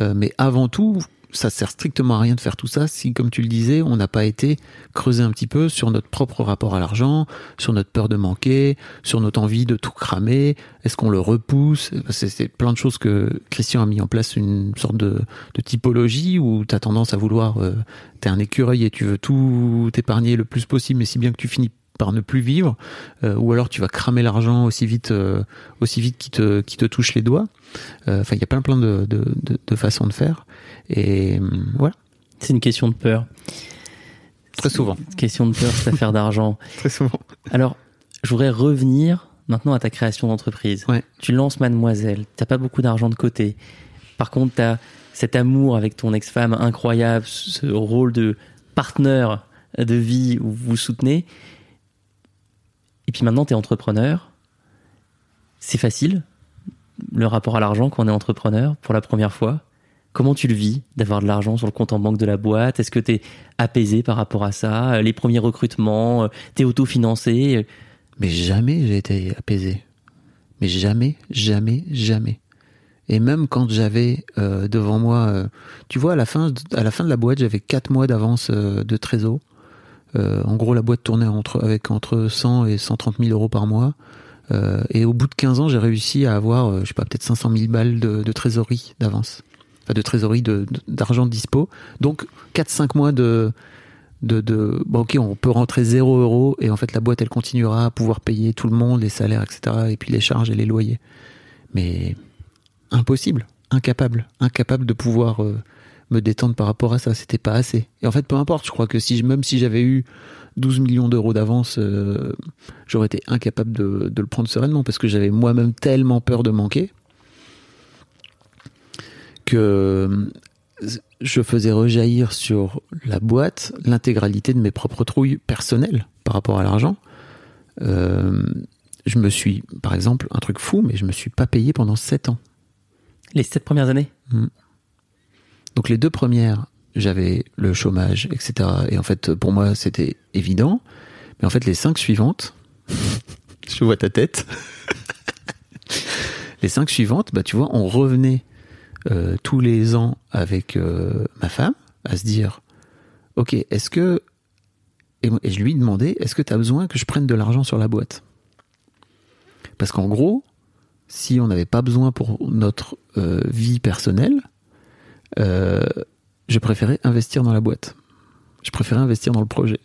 Euh, mais avant tout, ça sert strictement à rien de faire tout ça si, comme tu le disais, on n'a pas été creuser un petit peu sur notre propre rapport à l'argent, sur notre peur de manquer, sur notre envie de tout cramer. Est-ce qu'on le repousse? C'est plein de choses que Christian a mis en place une sorte de, de typologie où tu as tendance à vouloir, euh, t'es un écureuil et tu veux tout épargner le plus possible, mais si bien que tu finis par ne plus vivre, euh, ou alors tu vas cramer l'argent aussi vite, euh, aussi vite qu'il te, qu'il te touche les doigts. Euh, Enfin, il y a plein plein de, de, de, de façons de faire. Et voilà, C'est une question de peur. très souvent. Question de peur, cette affaire d'argent. Très souvent. Alors, je voudrais revenir maintenant à ta création d'entreprise. Ouais. Tu lances Mademoiselle, t'as pas beaucoup d'argent de côté. Par contre, t'as cet amour avec ton ex-femme incroyable, ce rôle de partenaire de vie où vous vous soutenez. Et puis maintenant, t'es entrepreneur. C'est facile, le rapport à l'argent quand on est entrepreneur pour la première fois. Comment tu le vis d'avoir de l'argent sur le compte en banque de la boîte? Est-ce que tu es apaisé par rapport à ça? Les premiers recrutements, tu es autofinancé Mais jamais j'ai été apaisé. Mais jamais, jamais, jamais. Et même quand j'avais euh, devant moi, euh, tu vois, à la fin, à la fin de la boîte, j'avais quatre mois d'avance euh, de trésor. Euh, en gros, la boîte tournait avec entre 100 et 130 000 euros par mois. Euh, et au bout de 15 ans, j'ai réussi à avoir, euh, je sais pas, peut-être 500 000 balles de, trésorerie d'avance. Enfin, de trésorerie d'argent dispo. Donc, 4-5 mois de, de, de bon ok on peut rentrer 0 euros et en fait la boîte elle continuera à pouvoir payer tout le monde les salaires etc et puis les charges et les loyers mais impossible incapable incapable de pouvoir euh, me détendre par rapport à ça c'était pas assez et en fait peu importe je crois que si même si j'avais eu 12 millions d'euros d'avance euh, j'aurais été incapable de, de le prendre sereinement parce que j'avais moi-même tellement peur de manquer que je faisais rejaillir sur la boîte l'intégralité de mes propres trouilles personnelles par rapport à l'argent. Euh, je me suis, par exemple, un truc fou, mais je me suis pas payé pendant 7 ans. Les sept premières années? Donc les deux premières, j'avais le chômage, etc. Et en fait, pour moi, c'était évident. Mais en fait, les cinq suivantes, je vois ta tête. les cinq suivantes, bah tu vois, on revenait euh, tous les ans avec euh, ma femme à se dire, ok, est-ce que et, je lui demandais, est-ce que tu as besoin que je prenne de l'argent sur la boîte? Parce qu'en gros, si on n'avait pas besoin pour notre euh, vie personnelle, euh, je préférais investir dans la boîte. Je préférais investir dans le projet.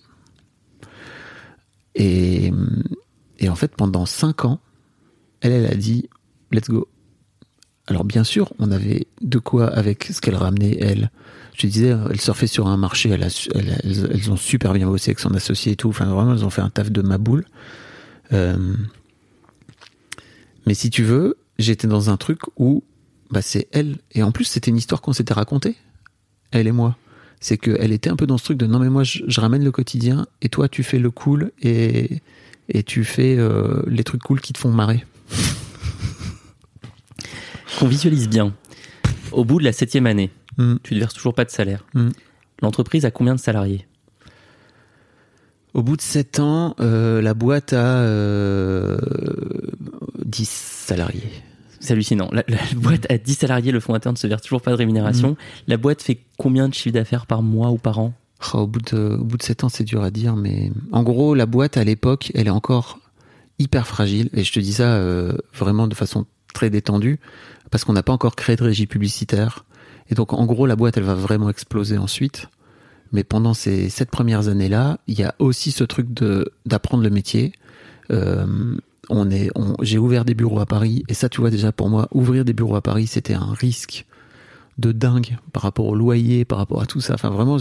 Et, et en fait, pendant cinq ans, elle, elle a dit let's go. Alors bien sûr, on avait de quoi avec ce qu'elle ramenait, elle. Je disais, elle surfait sur un marché, elle a elles, elles ont super bien bossé avec son associé et tout. Enfin, vraiment, elles ont fait un taf de ma boule. Euh, mais si tu veux, j'étais dans un truc où bah, c'est elle. Et en plus, c'était une histoire qu'on s'était racontée, elle et moi. C'est qu'elle était un peu dans ce truc de non, mais moi, je, je ramène le quotidien et toi, tu fais le cool et, et tu fais euh, les trucs cool qui te font marrer. Qu'on visualise bien. Au bout de la septième année, Mm. tu ne verses toujours pas de salaire. Mm. L'entreprise a combien de salariés? Au bout de 7 ans, euh, la boîte a euh, 10 salariés. C'est hallucinant. La, la boîte a 10 salariés, le fondateur ne se verse toujours pas de rémunération. Mm. La boîte fait combien de chiffre d'affaires par mois ou par an? Oh, au, bout de, au bout de 7 ans, c'est dur à dire, mais en gros, la boîte à l'époque, elle est encore hyper fragile. Et je te dis ça euh, vraiment de façon très détendue, parce qu'on n'a pas encore créé de régie publicitaire. Et donc, en gros, la boîte, elle va vraiment exploser ensuite. Mais pendant ces sept premières années-là, il y a aussi ce truc de d'apprendre le métier. Euh, on est, on- j'ai ouvert des bureaux à Paris, et ça, tu vois déjà pour moi, ouvrir des bureaux à Paris, c'était un risque de dingue par rapport au loyer, par rapport à tout ça. Enfin, vraiment,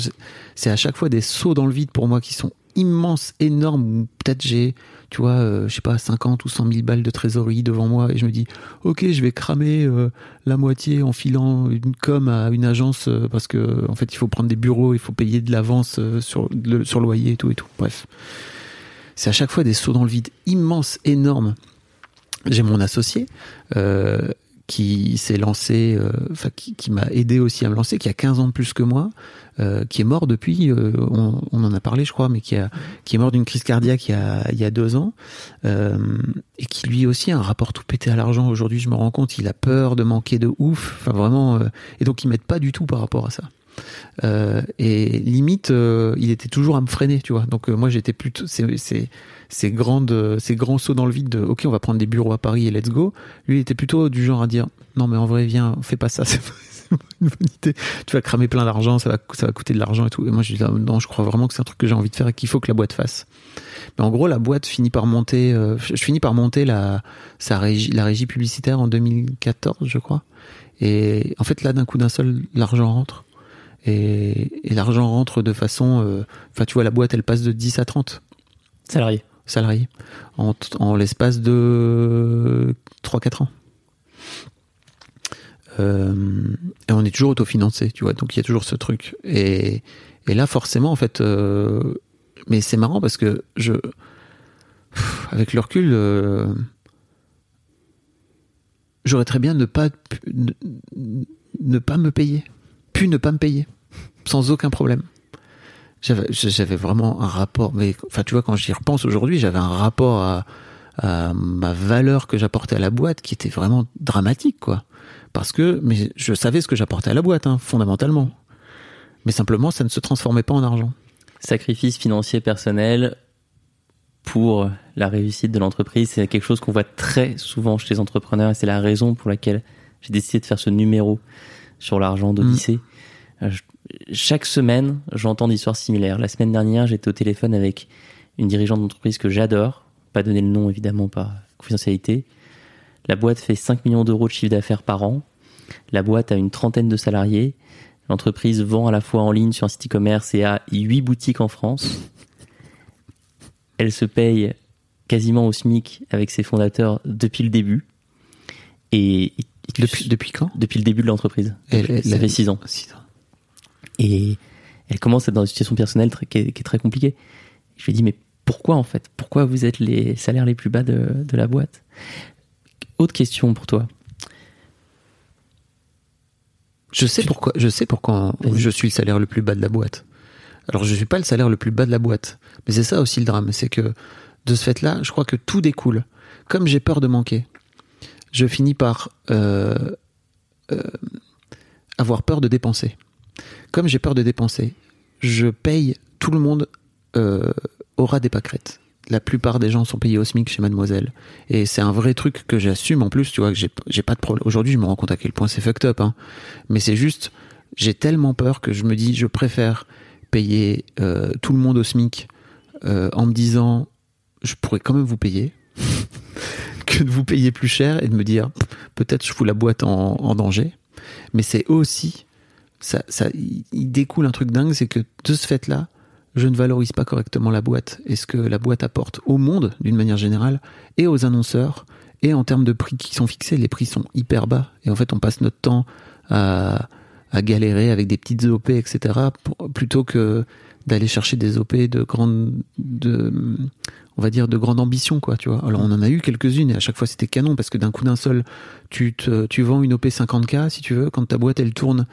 c'est- à chaque fois des sauts dans le vide pour moi qui sont immenses, énormes. Peut-être j'ai, tu vois, euh, je sais pas, 50 ou 100 000 balles de trésorerie devant moi et je me dis, ok, je vais cramer euh, la moitié en filant une com à une agence euh, parce que en fait, il faut prendre des bureaux, il faut payer de l'avance sur le sur loyer et tout et tout. Bref, c'est à chaque fois des sauts dans le vide immenses, énormes. J'ai mon associé euh, qui s'est lancé, euh, qui, qui m'a aidé aussi à me lancer, qui a 15 ans de plus que moi, euh, qui est mort depuis, euh, on, en a parlé je crois, mais qui, a, qui est mort d'une crise cardiaque il y a, il y a deux ans, euh, et qui lui aussi a un rapport tout pété à l'argent. Aujourd'hui je me rends compte, il a peur de manquer de ouf, enfin vraiment, euh, et donc il m'aide pas du tout par rapport à ça. Euh, et limite, euh, il était toujours à me freiner, tu vois. Donc euh, moi j'étais plutôt, c'est, ces grandes, ces grands sauts dans le vide de, ok, on va prendre des bureaux à Paris et let's go. Lui, il était plutôt du genre à dire, non mais en vrai, viens, fais pas ça, c'est une bonne. Tu vas cramer plein d'argent, ça va, ça va coûter de l'argent et tout. Et moi, je dis, ah, non, je crois vraiment que c'est un truc que j'ai envie de faire et qu'il faut que la boîte fasse. Mais en gros, la boîte finit par monter, je finis par monter la, la régie publicitaire en 2014, je crois. Et en fait, là, d'un coup d'un seul, l'argent rentre. Et, et l'argent rentre de façon, euh, enfin, tu vois, la boîte, elle passe de 10 à 30 Salariés. salariés en, en l'espace de 3-4 ans. Euh, et on est toujours autofinancé, tu vois, donc il y a toujours ce truc. Et, et là, forcément, en fait, euh, mais c'est marrant parce que je, pff, avec le recul, euh, j'aurais très bien ne pas, ne, ne pas me payer, ne pas me payer, sans aucun problème. J'avais vraiment un rapport mais enfin tu vois quand j'y repense aujourd'hui j'avais un rapport à, à ma valeur que j'apportais à la boîte qui était vraiment dramatique quoi. Parce que mais je savais ce que j'apportais à la boîte hein, fondamentalement. Mais simplement ça ne se transformait pas en argent. Sacrifice financier personnel pour la réussite de l'entreprise, c'est quelque chose qu'on voit très souvent chez les entrepreneurs et c'est la raison pour laquelle j'ai décidé de faire ce numéro sur l'argent d'Odyssée. Je- Chaque semaine, j'entends des histoires similaires. La semaine dernière, j'étais au téléphone avec une dirigeante d'entreprise que j'adore, pas donner le nom évidemment par confidentialité. La boîte fait 5 millions d'euros de chiffre d'affaires par an. La boîte a une trentaine de salariés. L'entreprise vend à la fois en ligne sur un site e-commerce et a 8 boutiques en France. Elle se paye quasiment au SMIC avec ses fondateurs depuis le début. Et depuis depuis quand? Depuis le début de l'entreprise. Ça fait 6 ans. Six ans. Et elle commence à être dans une situation personnelle très- qui, est, qui est très compliquée. Je lui dit, mais pourquoi en fait? Pourquoi vous êtes les salaires les plus bas de, de la boîte? Autre question pour toi. je sais pourquoi je sais pourquoi Vas-y. je suis le salaire le plus bas de la boîte alors je suis pas le salaire le plus bas de la boîte mais c'est ça aussi le drame c'est que de ce fait là je crois que tout découle comme j'ai peur de manquer je finis par euh, euh, avoir peur de dépenser. Comme j'ai peur de dépenser, je paye tout le monde euh, aura des pâquerettes. La plupart des gens sont payés au SMIC chez Mademoiselle. Et c'est un vrai truc que j'assume en plus, tu vois, que j'ai pas de problème. Aujourd'hui, je me rends compte à quel point c'est fucked up, hein. Mais c'est juste, j'ai tellement peur que je me dis, je préfère payer euh, tout le monde au SMIC euh, en me disant, je pourrais quand même vous payer. que de vous payer plus cher et de me dire peut-être je fous la boîte en danger, mais c'est aussi il découle un truc dingue, c'est que de ce fait-là, je ne valorise pas correctement la boîte et ce que la boîte apporte au monde d'une manière générale et aux annonceurs et en termes de prix qui sont fixés, les prix sont hyper bas et en fait on passe notre temps à, galérer avec des petites OP etc plutôt que d'aller chercher des OP de grande de on va dire de grande ambition quoi tu vois. Alors on en a eu quelques-unes et à chaque fois c'était canon parce que d'un coup d'un seul tu tu vends une OP 50k si tu veux quand ta boîte elle tourne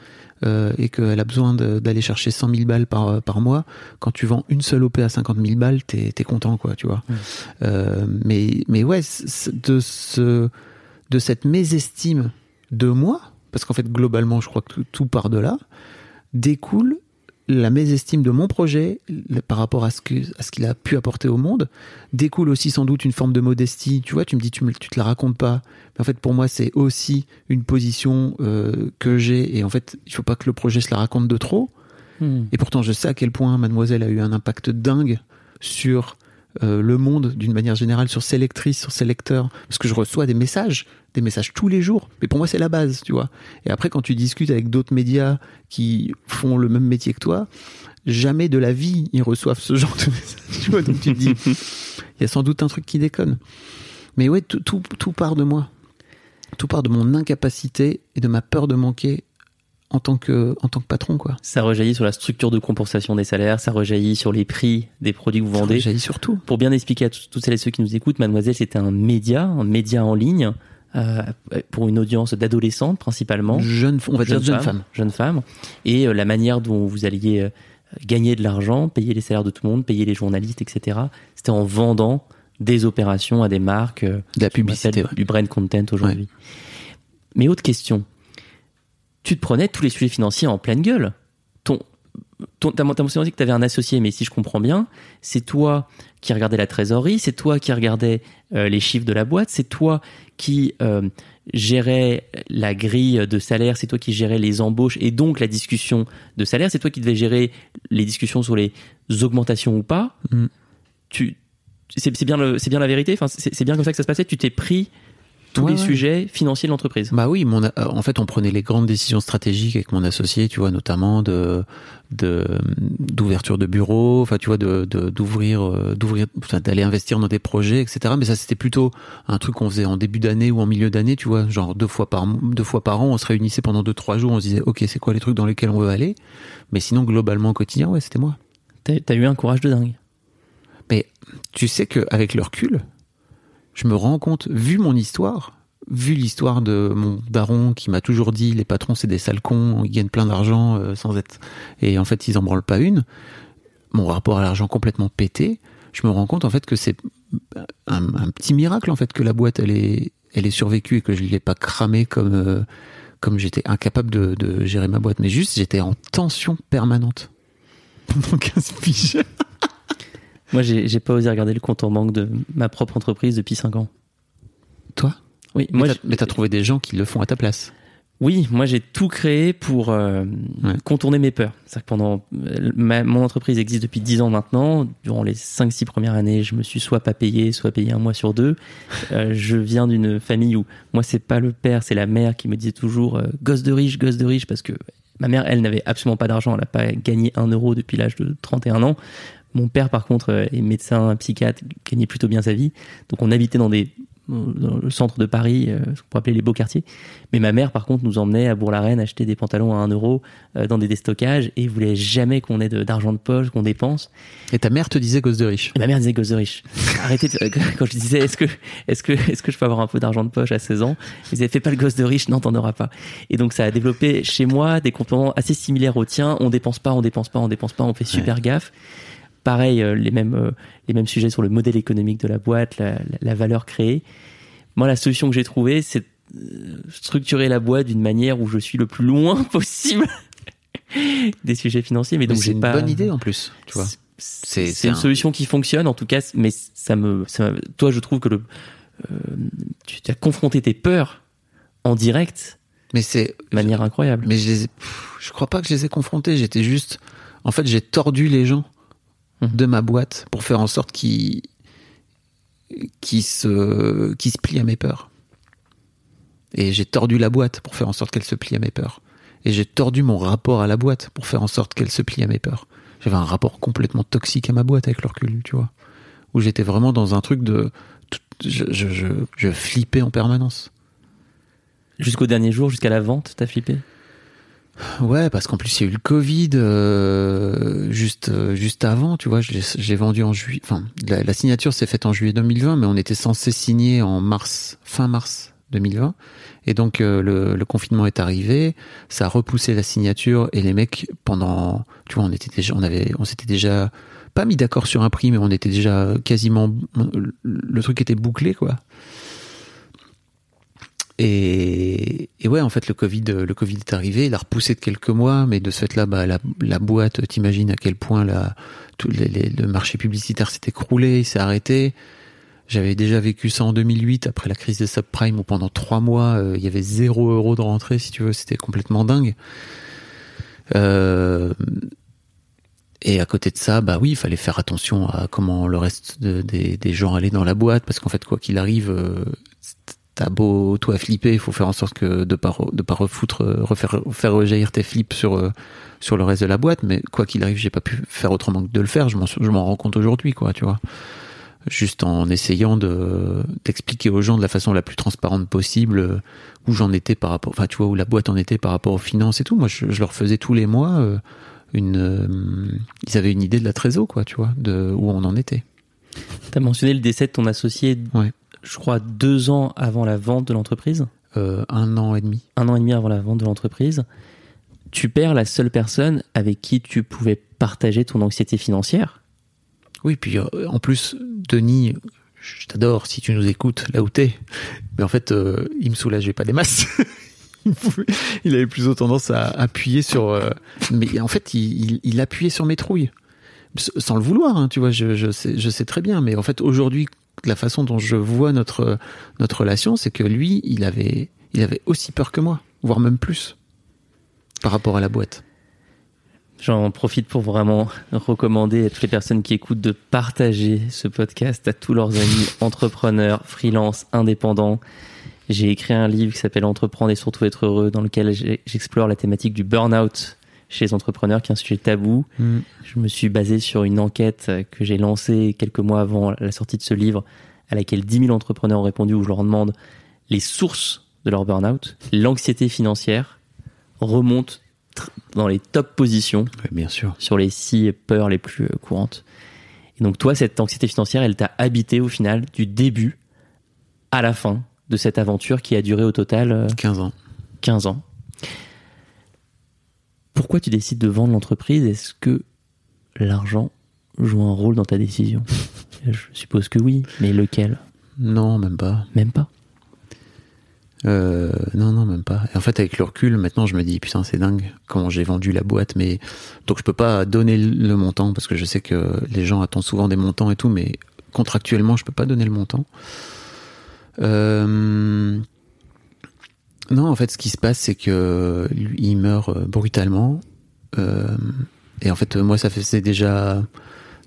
euh, et qu'elle a besoin d'aller chercher 100 000 balles par par mois quand tu vends une seule OP à 50 000 balles t'es es content quoi tu vois. Euh, mais mais ouais de ce de cette mésestime de moi parce qu'en fait globalement je crois que tout, tout part de là découle la mésestime de mon projet par rapport à ce que à ce qu'il a pu apporter au monde découle aussi sans doute une forme de modestie. Tu vois, tu me dis tu me tu te la racontes pas. Mais en fait pour moi c'est aussi une position euh, que j'ai et en fait il faut pas que le projet se la raconte de trop. Hmm. Et pourtant je sais à quel point Mademoiselle a eu un impact dingue sur euh, le monde d'une manière générale, sur ses lectrices, sur ses lecteurs, parce que je reçois des messages, des messages tous les jours. Mais pour moi, c'est la base, tu vois. Et après, quand tu discutes avec d'autres médias qui font le même métier que toi, jamais de la vie ils reçoivent ce genre de messages. Tu vois, donc tu te dis, il y a sans doute un truc qui déconne. Mais ouais, tout, tout, tout part de moi. Tout part de mon incapacité et de ma peur de manquer en tant que en tant que patron quoi. Ça rejaillit sur la structure de compensation des salaires, ça rejaillit sur les prix des produits que vous Ça vendez. rejaillit surtout. Pour bien expliquer à toutes celles et ceux qui nous écoutent, Mademoiselle, c'était un média, un média en ligne euh, pour une audience d'adolescentes principalement. Jeune, on va dire jeune femme. Jeune femme. Et euh, la manière dont vous alliez euh, gagner de l'argent, payer les salaires de tout le monde, payer les journalistes, etc. C'était en vendant des opérations à des marques. De la publicité, ouais. Du brand content aujourd'hui. Mais autre question. Tu te prenais tous les sujets financiers en pleine gueule. Ton, ton, t'as, mentionné que tu avais un associé, mais si je comprends bien, c'est toi qui regardais la trésorerie, c'est toi qui regardais euh, les chiffres de la boîte, c'est toi qui euh, gérais la grille de salaire, c'est toi qui gérais les embauches et donc la discussion de salaire, c'est toi qui devais gérer les discussions sur les augmentations ou pas. Mm. Tu, c'est, c'est bien le, c'est bien la vérité? Enfin, c'est, c'est bien comme ça que ça se passait? Tu t'es pris tous Ouais, les ouais. sujets financiers de l'entreprise. Bah oui, mon, euh, en fait, on prenait les grandes décisions stratégiques avec mon associé, tu vois, notamment de d'ouverture de bureaux, enfin, tu vois, de d'ouvrir, euh, d'ouvrir, d'aller investir dans des projets, etc. Mais ça, c'était plutôt un truc qu'on faisait en début d'année ou en milieu d'année, tu vois, genre deux fois par deux fois par an, on se réunissait pendant deux trois jours, on se disait, ok, c'est quoi les trucs dans lesquels on veut aller? Mais sinon, globalement, au quotidien, ouais, c'était moi. T'as, t'as eu un courage de dingue. Mais tu sais qu'avec le recul, je me rends compte, vu mon histoire, vu l'histoire de mon daron qui m'a toujours dit les patrons c'est des sales cons, ils gagnent plein d'argent euh, sans être... Et en fait ils en branlent pas une, mon rapport à l'argent complètement pété, je me rends compte en fait que c'est un, petit miracle en fait que la boîte elle est, elle est survécue et que je l'ai pas cramée comme, euh, comme j'étais incapable de, de gérer ma boîte. Mais juste j'étais en tension permanente pendant 15 piges. Moi, j'ai, pas osé regarder le compte en banque de ma propre entreprise depuis 5 ans. Toi? Oui, Mais moi, mais t'as trouvé des gens qui le font à ta place. Oui, moi j'ai tout créé pour euh, Ouais. contourner mes peurs. C'est-à-dire que pendant euh, ma- mon entreprise existe depuis 10 ans maintenant. Durant les 5-6 premières années, je me suis soit pas payé, soit payé un mois sur deux. Euh, je viens d'une famille où moi c'est pas le père, c'est la mère qui me disait toujours euh, gosse de riche, gosse de riche parce que ma mère elle n'avait absolument pas d'argent, elle n'a pas gagné un euro depuis l'âge de 31 ans. Mon père par contre euh, est médecin, psychiatre, gagnait plutôt bien sa vie. Donc on habitait dans des dans le centre de Paris, euh, ce qu'on pourrait appeler les beaux quartiers. Mais ma mère, par contre, nous emmenait à Bourg-la-Reine acheter des pantalons à 1 euro euh, dans des déstockages et voulait jamais qu'on ait de- d'argent de poche, qu'on dépense. Et ta mère te disait gosse de riche. Et ma mère disait gosse de riche. Arrêtez de- quand je disais est-ce que est-ce que est-ce que je peux avoir un peu d'argent de poche à 16 ans? Elle disait fais pas le gosse de riche, non t'en auras pas. Et donc ça a développé chez moi des comportements assez similaires aux tiens. On dépense pas, on dépense pas, on dépense pas, on fait super gaffe. Pareil, euh, les mêmes euh, les mêmes sujets sur le modèle économique de la boîte, la, valeur créée. Moi, la solution que j'ai trouvée, c'est euh, structurer la boîte d'une manière où je suis le plus loin possible des sujets financiers. Mais Mais donc c'est j'ai une pas bonne idée en plus, tu vois. c'est C'est- c'est une c'est un- solution qui fonctionne en tout cas mais ça me ça, toi je trouve que le euh, tu as confronté tes peurs en direct Mais c'est, de manière incroyable mais je les ai, pff, je crois pas que je les ai confrontés. J'étais juste, en fait, j'ai tordu les gens Mhm. de ma boîte pour faire en sorte qu'ils, qu'ils se, qu'ils se plient à mes peurs. Et j'ai tordu la boîte pour faire en sorte qu'elle se plie à mes peurs. Et j'ai tordu mon rapport à la boîte pour faire en sorte qu'elle se plie à mes peurs. J'avais un rapport complètement toxique à ma boîte avec le recul, tu vois. Où j'étais vraiment dans un truc de. Je, je, je, je flippais en permanence. Jusqu'au dernier jour, jusqu'à la vente, t'as flippé? Ouais, parce qu'en plus il y a eu le Covid euh, juste euh, juste avant, tu vois. J'ai vendu en juillet. Enfin, la, signature s'est faite en juillet 2020, mais on était censé signer en mars, fin mars 2020. Et donc euh, le, le, confinement est arrivé, ça a repoussé la signature et les mecs pendant, tu vois, on était déjà, on avait, on s'était déjà pas mis d'accord sur un prix, mais on était déjà quasiment, le truc était bouclé quoi. Et, ouais, en fait, le Covid, le Covid est arrivé, il a repoussé de quelques mois, mais de ce fait-là, bah, la, la boîte, t'imagines à quel point la, tout les, les, le marché publicitaire s'est écroulé, il s'est arrêté. J'avais déjà vécu ça en 2008, après la crise des subprimes, où pendant trois mois, euh, il y avait zéro euro de rentrée, si tu veux, c'était complètement dingue. Euh, et à côté de ça, bah oui, il fallait faire attention à comment le reste de, des, des, gens allaient dans la boîte, parce qu'en fait, quoi qu'il arrive, euh, t'as beau toi flipper, il faut faire en sorte que de pas de pas refoutre, refaire faire rejaillir tes flips sur euh, sur le reste de la boîte. Mais quoi qu'il arrive, j'ai pas pu faire autrement que de le faire. Je m'en je m'en rends compte aujourd'hui, quoi, tu vois. Juste en essayant de d'expliquer aux gens de la façon la plus transparente possible euh, où j'en étais par rapport, enfin tu vois où la boîte en était par rapport aux finances et tout. Moi, je, je leur faisais tous les mois euh, une, ils avaient une idée de la trésor, quoi, tu vois, de où on en était. T'as mentionné le décès de ton associé. Ouais je crois, deux ans avant la vente de l'entreprise. Euh, un an et demi. Un an et demi avant la vente de l'entreprise. Tu perds la seule personne avec qui tu pouvais partager ton anxiété financière. Oui, puis euh, en plus, Denis, je t'adore si tu nous écoutes là où t'es. Mais en fait, euh, il me soulageait pas des masses. il avait plutôt tendance à appuyer sur. Euh, mais en fait, il, il, il, appuyait sur mes trouilles. Sans le vouloir, hein, tu vois, je, je, sais, je sais très bien. Mais en fait, aujourd'hui, la façon dont je vois notre notre relation, c'est que lui, il avait il avait aussi peur que moi, voire même plus par rapport à la boîte. J'en profite pour vraiment recommander à toutes les personnes qui écoutent de partager ce podcast à tous leurs amis entrepreneurs, freelance, indépendants. J'ai écrit un livre qui s'appelle Entreprendre et surtout être heureux, dans lequel j'explore la thématique du burn-out chez les entrepreneurs, qui est un sujet tabou. Mm. Je me suis basé sur une enquête que j'ai lancée quelques mois avant la sortie de ce livre, à laquelle 10 000 entrepreneurs ont répondu, où je leur demande les sources de leur burn-out. L'anxiété financière remonte dans les top positions bien sûr. sur les six peurs les plus euh, courantes. Et donc toi, cette anxiété financière, elle t'a habité au final du début à la fin de cette aventure qui a duré au total 15 euh, ans. 15 ans pourquoi tu décides de vendre l'entreprise? Est-ce que l'argent joue un rôle dans ta décision? Je suppose que oui, mais lequel? Non, même pas. Même pas? Euh, non, non, même pas. Et en fait, avec le recul, maintenant, je me dis, putain, c'est dingue comment j'ai vendu la boîte. Mais donc, je peux pas donner le montant parce que je sais que les gens attendent souvent des montants et tout, mais contractuellement, je peux pas donner le montant. Euh, non, en fait, ce qui se passe, c'est que lui, il meurt euh, brutalement. Euh, et en fait, moi, ça faisait déjà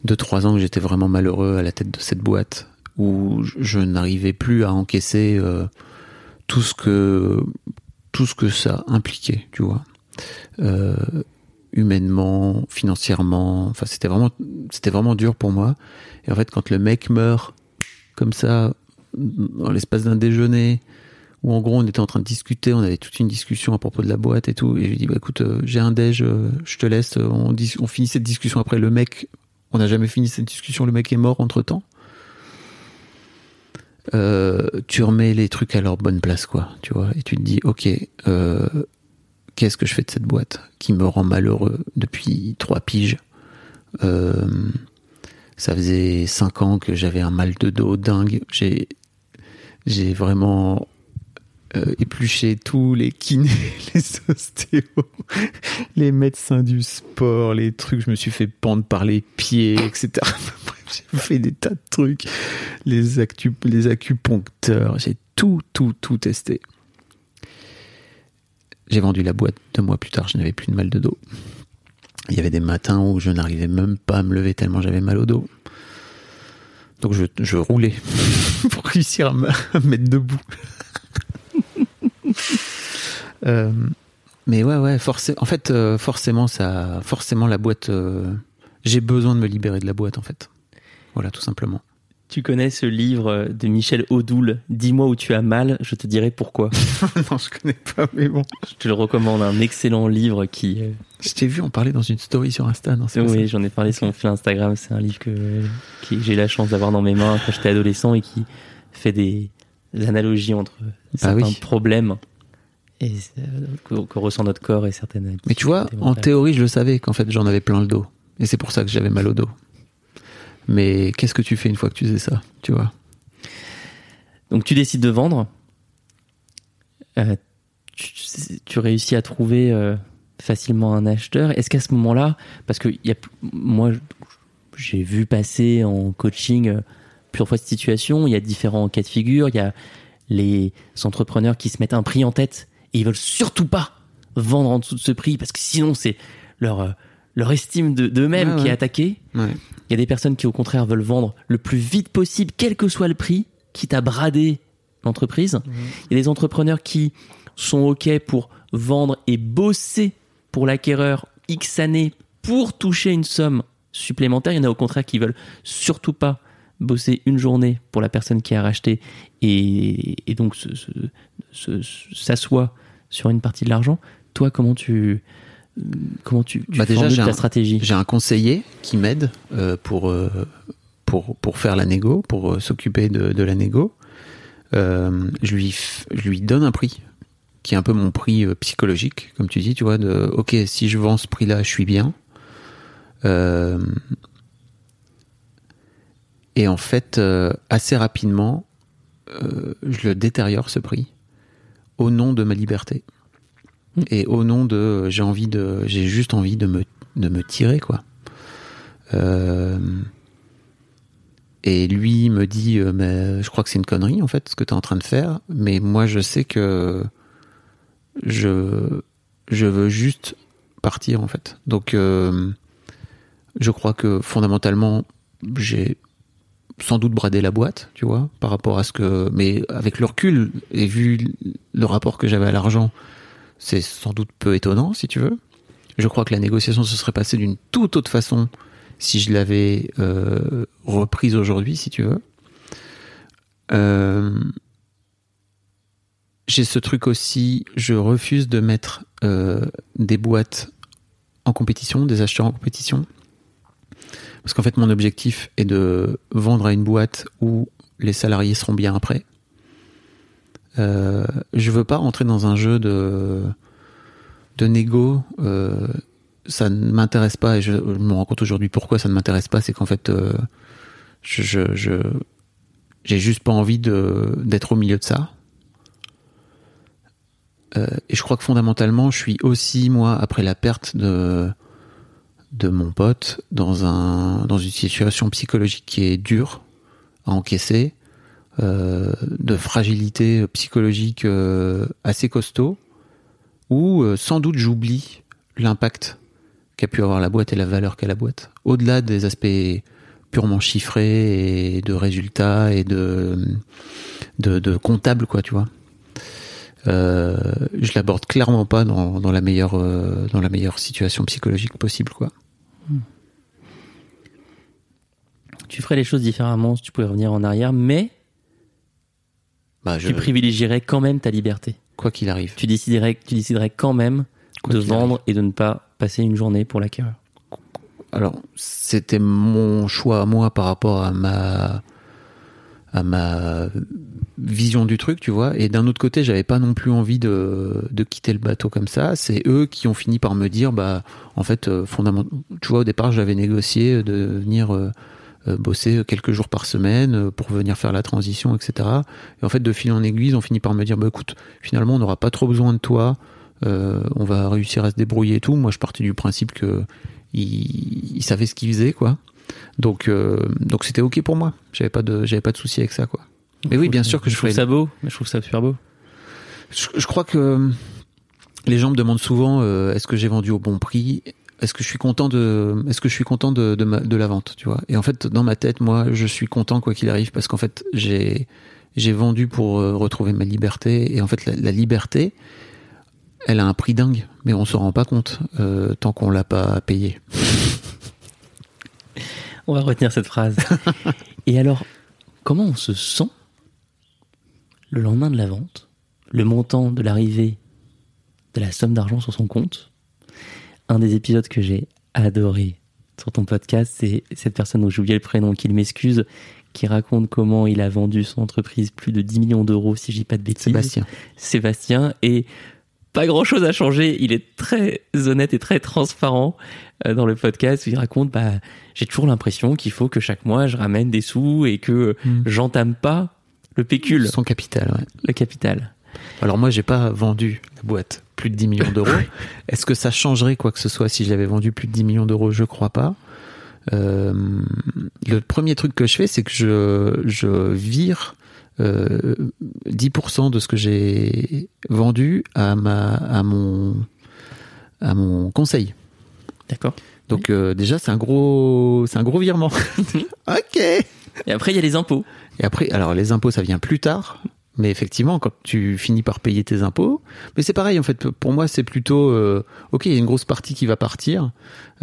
2-3 ans que j'étais vraiment malheureux à la tête de cette boîte, où je n'arrivais plus à encaisser euh, tout ce que tout ce que ça impliquait, tu vois. Euh, humainement, financièrement, enfin c'était vraiment c'était vraiment dur pour moi. Et en fait, quand le mec meurt comme ça dans l'espace d'un déjeuner, où en gros on était en train de discuter, on avait toute une discussion à propos de la boîte et tout, et je lui dis bah écoute, euh, j'ai un déj, euh, je te laisse, euh, on, finit cette discussion après. Le mec, on n'a jamais fini cette discussion, le mec est mort entre temps. tu remets les trucs à leur bonne place, quoi, tu vois, et tu te dis ok, qu'est-ce que je fais de cette boîte qui me rend malheureux depuis trois piges? ça faisait cinq ans que j'avais un mal de dos dingue. J'ai vraiment euh, éplucher tous les kinés, les ostéos, les médecins du sport, les trucs, je me suis fait pendre par les pieds, etc. j'ai fait des tas de trucs, les, acu les acupuncteurs, j'ai tout, tout, tout testé. J'ai vendu la boîte deux mois plus tard, je n'avais plus de mal de dos. Il y avait des matins où je n'arrivais même pas à me lever tellement j'avais mal au dos. Donc je, je roulais pour réussir à me mettre debout. Euh, mais ouais, ouais, forcément. En fait, euh, forcément, ça, forcément, la boîte. euh, J'ai besoin de me libérer de la boîte, en fait. Voilà, tout simplement. Tu connais ce livre de Michel Audoul, Dis-moi où tu as mal, je te dirai pourquoi. non, je connais pas, mais bon. Je te le recommande, un excellent livre qui. Je t'ai vu en parler dans une story sur Insta, non Oui, j'en ai parlé sur mon fil Instagram. C'est un livre que, j'ai la chance d'avoir dans mes mains quand j'étais adolescent et qui fait des, analogies entre certains Ah oui. problèmes et, euh, que, que ressent notre corps et certaines. Mais tu vois, en théorie, je le savais qu'en fait, j'en avais plein le dos. Et c'est pour ça que j'avais mal au dos. Mais qu'est-ce que tu fais une fois que tu sais ça, tu vois? Donc tu décides de vendre. Euh, tu, tu réussis à trouver euh, facilement un acheteur. Est-ce qu'à ce moment-là, parce que il y a, moi j'ai vu passer en coaching euh, plusieurs fois cette situation, il y a différents cas de figure, il y a les entrepreneurs qui se mettent un prix en tête et ils veulent surtout pas vendre en dessous de ce prix parce que sinon c'est leur euh, leur estime de- d'eux-mêmes Ouais, qui ouais. est attaquée. Ouais. Il y a des personnes qui, au contraire, veulent vendre le plus vite possible, quel que soit le prix, quitte à brader l'entreprise. Il y a des entrepreneurs qui sont OK pour vendre et bosser pour l'acquéreur X années pour toucher une somme supplémentaire. Il y en a, au contraire, qui veulent surtout pas bosser une journée pour la personne qui a racheté et, et donc s'assoit sur une partie de l'argent. Toi, comment tu, comment tu, tu Bah, déjà, ta un- stratégie? J'ai un conseiller qui m'aide euh, pour, euh, pour, pour faire la négo, pour euh, s'occuper de, de la négo. Je, lui, je lui donne un prix qui est un peu mon prix psychologique, comme tu dis, tu vois, de ok, si je vends ce prix-là, je suis bien. Et en fait, assez rapidement, je le détériore ce prix au nom de ma liberté et au nom de j'ai envie de j'ai juste envie de me de me tirer quoi. Euh, et lui me dit euh, mais je crois que c'est une connerie en fait ce que tu es en train de faire, mais moi je sais que je je veux juste partir en fait. Donc euh, je crois que fondamentalement j'ai sans doute bradé la boîte, tu vois, par rapport à ce que. Mais avec le recul et vu le rapport que j'avais à l'argent, c'est sans doute peu étonnant, si tu veux. Je crois que la négociation se serait passée d'une toute autre façon si je l'avais euh, reprise aujourd'hui, si tu veux. Euh, J'ai ce truc aussi, je refuse de mettre euh, des boîtes en compétition, des acheteurs en compétition. Parce qu'en fait, mon objectif est de vendre à une boîte où les salariés seront bien après. Euh, je veux pas rentrer dans un jeu de, de négo. Euh, ça ne m'intéresse pas et je, me rends compte aujourd'hui pourquoi ça ne m'intéresse pas. C'est qu'en fait, euh, je, j'ai juste pas envie d'être au milieu de ça. Et je crois que fondamentalement, je suis aussi, moi, après la perte de, de mon pote dans un dans une situation psychologique qui est dure à encaisser, euh, de fragilité psychologique euh, assez costaud, où euh, sans doute j'oublie l'impact qu'a pu avoir la boîte et la valeur qu'a la boîte, au-delà des aspects purement chiffrés et de résultats et de de, de comptable quoi, tu vois. Je l'aborde clairement pas dans, dans la meilleure dans la meilleure situation psychologique possible quoi. Tu ferais les choses différemment si tu pouvais revenir en arrière, mais Bah, je, tu privilégierais quand même ta liberté. quoi qu'il arrive. Tu déciderais, tu déciderais quand même Quoi de vendre et de ne pas passer une journée pour l'acquéreur. Alors, c'était mon choix à moi par rapport à ma à ma vision du truc, tu vois. Et d'un autre côté, j'avais pas non plus envie de, de quitter le bateau comme ça. C'est eux qui ont fini par me dire, bah, en fait, euh, fondament... tu vois, au départ, j'avais négocié de venir euh, bosser quelques jours par semaine euh, pour venir faire la transition, etc. Et en fait, de fil en aiguille, ils ont fini par me dire, bah, écoute, finalement, on n'aura pas trop besoin de toi. Euh, on va réussir à se débrouiller et tout. Moi, je partais du principe que ils, ils savaient ce qu'ils faisaient, quoi. Donc, euh, donc c'était ok pour moi. J'avais pas de, j'avais pas de souci avec ça, quoi. Mais oui, bien sûr que je trouve ferais. ça beau, mais je trouve ça super beau. Je, je crois que les gens me demandent souvent euh, est-ce que j'ai vendu au bon prix? Est-ce que je suis content de Est-ce que je suis content de, de, ma- de la vente Tu vois? Et en fait, dans ma tête, moi, je suis content quoi qu'il arrive parce qu'en fait, j'ai j'ai vendu pour euh, retrouver ma liberté et en fait, la, la liberté, elle a un prix dingue, mais on s'en rend pas compte euh, tant qu'on l'a pas payé. On va retenir cette phrase. Et alors, comment on se sent le lendemain de la vente, le montant de l'arrivée de la somme d'argent sur son compte Un des épisodes que j'ai adoré sur ton podcast, c'est cette personne dont j'ai oublié le prénom, qui m'excuse, qui raconte comment il a vendu son entreprise plus de 10 millions d'euros, si je dis pas de bêtises. Sébastien. Sébastien. Et pas grand chose a changé. Il est très honnête et très transparent euh, dans le podcast où il raconte, bah, j'ai toujours l'impression qu'il faut que chaque mois je ramène des sous et que Hmm. j'entame pas le pécule, Son capital, ouais. le capital. Alors moi, j'ai pas vendu la boîte plus de 10 millions d'euros. Est-ce que ça changerait quoi que ce soit si je l'avais vendu plus de 10 millions d'euros? Je crois pas. Euh, le premier truc que je fais, c'est que je, je vire euh, 10% de ce que j'ai vendu à ma à mon à mon conseil. D'accord. Donc euh, déjà, c'est un gros c'est un gros virement. ok. Et après, il y a les impôts. Et après, alors les impôts, ça vient plus tard. Mais effectivement, quand tu finis par payer tes impôts, mais c'est pareil en fait. Pour moi, c'est plutôt euh, ok. Il y a une grosse partie qui va partir.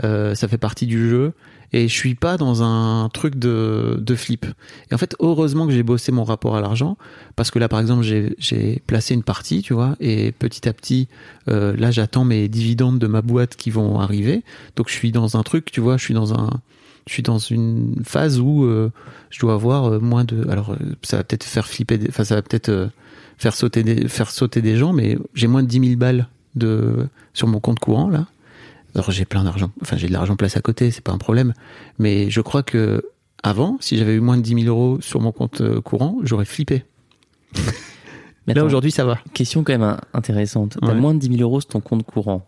Euh, ça fait partie du jeu. Et je suis pas dans un truc de, de flip. Et en fait, heureusement que j'ai bossé mon rapport à l'argent, parce que là, par exemple, j'ai placé une partie, tu vois, et petit à petit, euh, là, j'attends mes dividendes de ma boîte qui vont arriver. Donc, je suis dans un truc, tu vois, je suis dans un, je suis dans une phase où euh, je dois avoir euh, moins de. Alors, euh, ça va peut-être faire flipper, des- enfin, ça va peut-être euh, faire sauter des, faire sauter des gens, mais j'ai moins de 10 000 balles de sur mon compte courant là. Alors, j'ai plein d'argent, enfin, j'ai de l'argent placé à côté, c'est pas un problème. Mais je crois que avant, si j'avais eu moins de 10 000 euros sur mon compte courant, j'aurais flippé. Mais Là aujourd'hui, ça va. question quand même hein, intéressante. T'as Ouais. moins de 10 000 euros sur ton compte courant.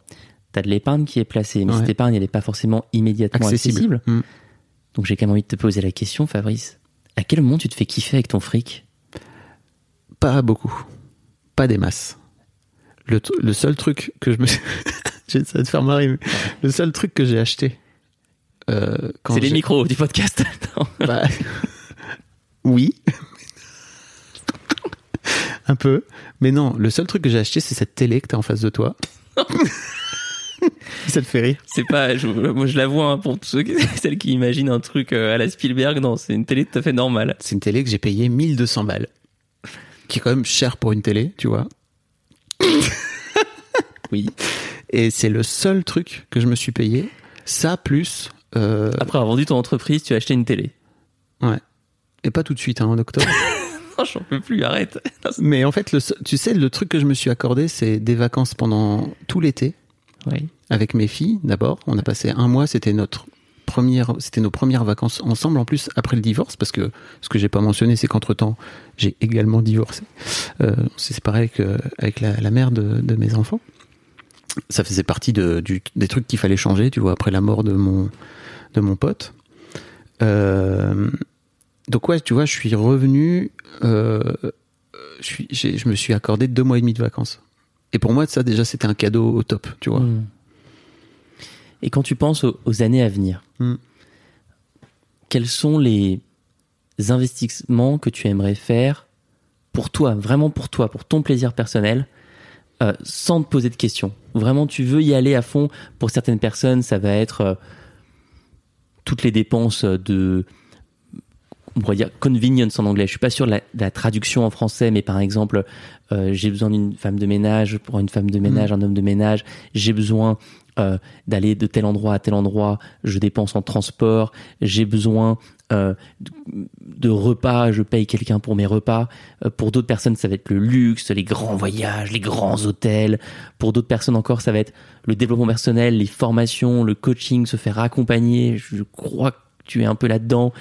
T'as de l'épargne qui est placée, mais Ouais. cette épargne, elle n'est pas forcément immédiatement accessible. Mm. Donc j'ai quand même envie de te poser la question, Fabrice. À quel moment tu te fais kiffer avec ton fric? Pas beaucoup. Pas des masses. Le, le seul truc que je me. J'ai- ça va te faire marrer, mais le seul truc que j'ai acheté. euh, C'est les micros du podcast. Bah, oui. Un peu. Mais non, le seul truc que j'ai acheté, c'est cette télé que t'as en face de toi. ça te fait rire. C'est pas, je, moi je la vois hein, pour tous ceux qui, celles qui imaginent un truc euh, à la Spielberg. Non, c'est une télé tout à fait normale. C'est une télé que j'ai payée 1200 balles. Qui est quand même cher pour une télé, tu vois. Oui. Et c'est le seul truc que je me suis payé. Ça plus. euh, Après avoir vendu ton entreprise, tu as acheté une télé. ouais. Et pas tout de suite, hein, en octobre. Non, j'en peux plus, arrête. Mais en fait, le, tu sais, le truc que je me suis accordé, c'est des vacances pendant tout l'été. Avec mes filles d'abord. On a passé un mois, c'était notre première, c'était nos premières vacances ensemble en plus après le divorce parce que ce que j'ai pas mentionné, c'est qu'entre temps j'ai également divorcé. Euh, on s'est séparé avec, euh, avec la, mère de, mes enfants. Ça faisait partie des trucs qu'il fallait changer, tu vois, après la mort de mon de mon pote. Euh, donc ouais, tu vois, je suis revenu. Euh, je me suis accordé deux mois et demi de vacances. Et pour moi, ça déjà, c'était un cadeau au top, tu vois. Hmm. Et quand tu penses aux, aux années à venir, Hmm. quels sont les investissements que tu aimerais faire pour toi, vraiment pour toi, pour ton plaisir personnel, euh, sans te poser de questions? Vraiment, tu veux y aller à fond? Pour certaines personnes, ça va être euh, toutes les dépenses de on pourrait dire convenience en anglais. Je suis pas sûr de la, de la traduction en français, mais par exemple, euh, j'ai besoin d'une femme de ménage pour une femme de ménage, un homme de ménage. J'ai besoin euh, d'aller de tel endroit à tel endroit. Je dépense en transport. J'ai besoin euh, de, repas. Je paye quelqu'un pour mes repas. Pour d'autres personnes, ça va être le luxe, les grands voyages, les grands hôtels. Pour d'autres personnes encore, ça va être le développement personnel, les formations, le coaching, se faire accompagner. Je crois que tu es un peu là-dedans.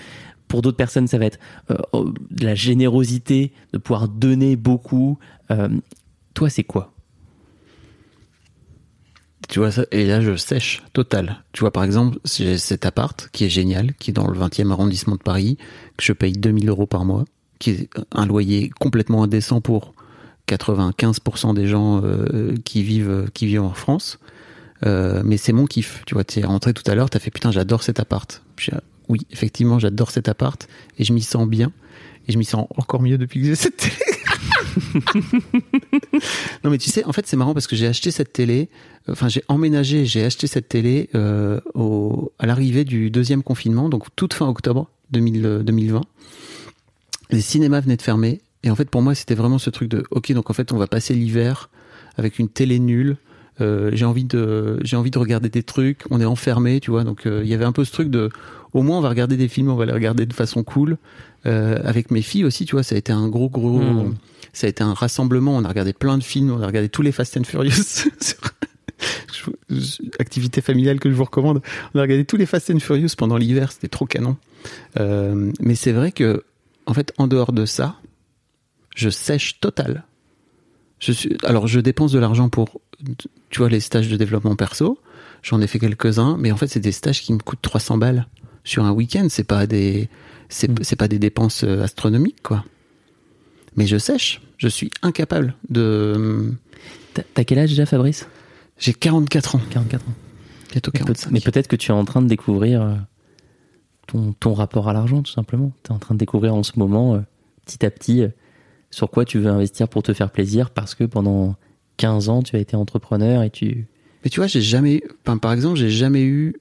Pour d'autres personnes, ça va être euh, oh, de la générosité, de pouvoir donner beaucoup. Euh, toi, c'est quoi? Tu vois ça Et là, je sèche total. Tu vois, par exemple, j'ai cet appart qui est génial, qui est dans le 20e arrondissement de Paris, que je paye 2000 euros par mois, qui est un loyer complètement indécent pour 95% des gens euh, qui vivent qui vivent en France. Mais c'est mon kiff. Tu vois, tu es rentré tout à l'heure, t'as fait putain, j'adore cet appart. Oui, effectivement, j'adore cet appart et je m'y sens bien. Et je m'y sens encore mieux depuis que j'ai cette télé. non mais tu sais, en fait c'est marrant parce que j'ai acheté cette télé, enfin j'ai emménagé, j'ai acheté cette télé euh, à l'arrivée du deuxième confinement, donc toute fin octobre 2000, 2020. Les cinémas venaient de fermer et en fait pour moi c'était vraiment ce truc de ok donc en fait on va passer l'hiver avec une télé nulle. Euh, j'ai envie de j'ai envie de regarder des trucs. On est enfermé tu vois. Donc euh, il y avait un peu ce truc de au moins on va regarder des films on va les regarder de façon cool. Euh, avec mes filles aussi tu vois ça a été un gros gros Hmm. ça a été un rassemblement. On a regardé plein de films on a regardé tous les Fast and Furious activité familiale que je vous recommande. On a regardé tous les Fast and Furious pendant l'hiver c'était trop canon. Euh, mais c'est vrai que en fait en dehors de ça je sèche total je suis, alors, je dépense de l'argent pour, tu vois, les stages de développement perso. J'en ai fait quelques-uns, mais en fait, c'est des stages qui me coûtent 300 balles sur un week-end. C'est pas des, c'est, Mm. pas des dépenses euh, astronomiques, quoi. Mais je sèche. Je suis incapable de. T'as quel âge déjà, Fabrice? J'ai 44 ans, 44 ans. bientôt Mais peut- 45. Mais peut-être que tu es en train de découvrir euh, ton, ton rapport à l'argent, tout simplement. Tu es en train de découvrir en ce moment, euh, petit à petit, sur quoi tu veux investir pour te faire plaisir, parce que pendant 15 ans, tu as été entrepreneur et tu... Mais tu vois, j'ai jamais, enfin, par exemple, j'ai jamais eu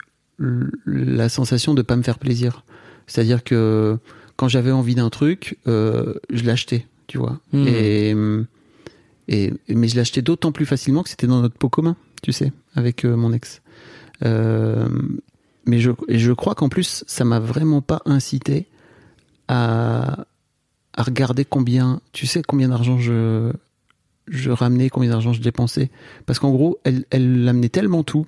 la sensation de pas me faire plaisir. C'est-à-dire que quand j'avais envie d'un truc, euh, je l'achetais, tu vois. Hmm. Et, et mais je l'achetais d'autant plus facilement que c'était dans notre pot commun, tu sais, avec euh, mon ex. Euh, mais je, et je crois qu'en plus, ça m'a vraiment pas incité à, regarder combien, tu sais, combien d'argent je, je ramenais, combien d'argent je dépensais. Parce qu'en gros, elle, elle amenait tellement tout.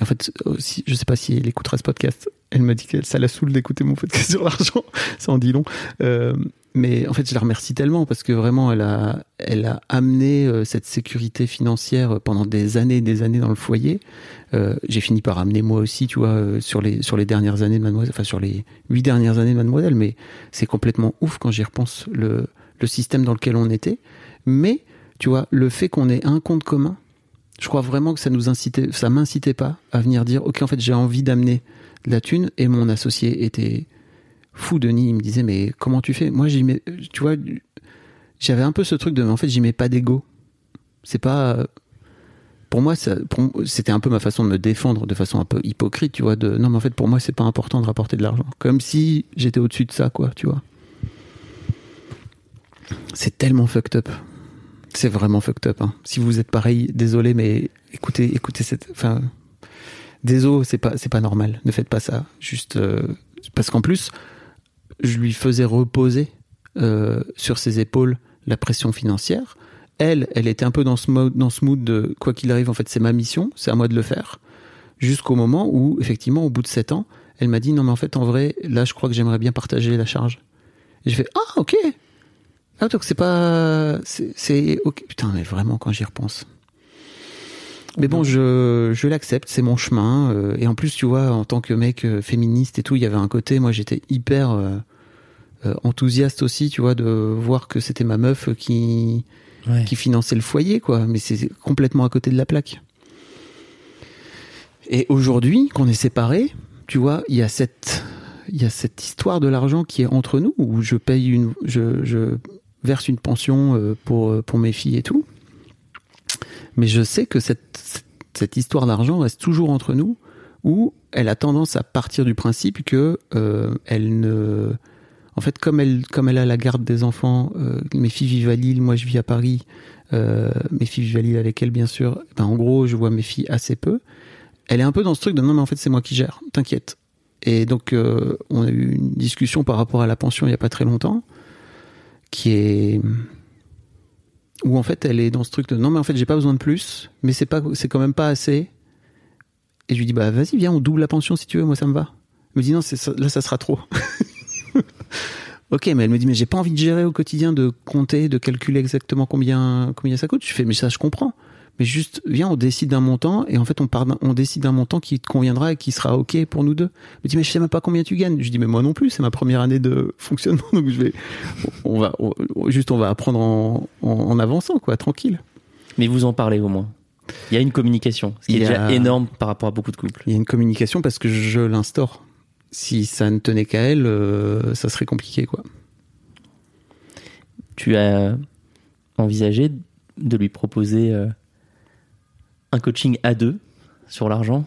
En fait, aussi, je sais pas si elle écoutera ce podcast. Elle me dit que ça la saoule d'écouter mon podcast sur l'argent. ça en dit long. Euh, mais en fait, je la remercie tellement parce que vraiment, elle a, elle a amené euh, cette sécurité financière pendant des années et des années dans le foyer. Euh, j'ai fini par amener moi aussi, tu vois, euh, sur les sur les dernières années de Mademoiselle, enfin sur les huit dernières années de Mademoiselle. Mais c'est complètement ouf quand j'y repense le le système dans lequel on était. Mais tu vois, le fait qu'on ait un compte commun, je crois vraiment que ça nous incitait, ça m'incitait pas à venir dire, ok, en fait, j'ai envie d'amener de la thune. Et mon associé était fou, Denis. Il me disait, mais comment tu fais? Moi, j'y mets, tu vois, j'avais un peu ce truc de, mais en fait, j'y mets pas d'ego. C'est pas, pour moi, c'était un peu ma façon de me défendre de façon un peu hypocrite, tu vois. De, non, mais en fait, pour moi, c'est pas important de rapporter de l'argent. Comme si j'étais au-dessus de ça, quoi, tu vois. C'est tellement fucked up. C'est vraiment fucked up. hein. Si vous êtes pareil, désolé, mais écoutez, écoutez cette. Enfin, désolé, c'est pas, c'est pas normal. Ne faites pas ça. Juste euh, parce qu'en plus, je lui faisais reposer euh, sur ses épaules la pression financière. Elle, elle était un peu dans ce mode, dans ce mood de quoi qu'il arrive, en fait, c'est ma mission, c'est à moi de le faire. Jusqu'au moment où, effectivement, au bout de sept ans, elle m'a dit non, mais en fait, en vrai, là, je crois que j'aimerais bien partager la charge. Et j'ai fait ah, ok. Ah, donc c'est pas. C'est. ok. Putain, mais vraiment, quand j'y repense. Mais bon, je, je l'accepte, c'est mon chemin. euh, et en plus, tu vois, en tant que mec euh, féministe et tout, il y avait un côté, moi j'étais hyper enthousiaste aussi, tu vois, de voir que c'était ma meuf qui, Ouais. qui finançait le foyer, quoi. Mais c'est complètement à côté de la plaque. Et aujourd'hui, qu'on est séparés, tu vois, il y a cette, il y a cette histoire de l'argent qui est entre nous, où je paye une, je, je verse une pension euh, pour, pour mes filles et tout. Mais je sais que cette, cette, cette histoire d'argent reste toujours entre nous, où elle a tendance à partir du principe que euh, elle ne, en fait, comme elle, a la garde des enfants, euh, mes filles vivent à Lille, moi je vis à Paris, euh, mes filles vivent à Lille avec elle bien sûr. Ben, en gros, je vois mes filles assez peu. Elle est un peu dans ce truc de non mais en fait c'est moi qui gère, t'inquiète. Et donc euh, on a eu une discussion par rapport à la pension il y a pas très longtemps, qui est où en fait elle est dans ce truc de non mais en fait j'ai pas besoin de plus, mais c'est pas c'est quand même pas assez. Et je lui dis bah vas-y viens on double la pension si tu veux, moi ça me va. Elle me dit non ça- là ça sera trop. Ok, mais elle me dit mais j'ai pas envie de gérer au quotidien, de compter, de calculer exactement combien combien ça coûte. Je fais mais ça je comprends. Mais juste viens on décide d'un montant et en fait on part on décide d'un montant qui te conviendra et qui sera ok pour nous deux. Elle me dit mais je sais même pas combien tu gagnes. Je dis mais moi non plus c'est ma première année de fonctionnement donc je vais on va on- juste on va apprendre en, en, en avançant quoi tranquille. Mais vous en parlez au moins. Il y a une communication, ce qui Il est y déjà a- énorme par rapport à beaucoup de couples. Il y a une communication parce que je l'instaure. Si ça ne tenait qu'à elle, euh, ça serait compliqué quoi. Tu as envisagé de lui proposer euh, un coaching à deux sur l'argent?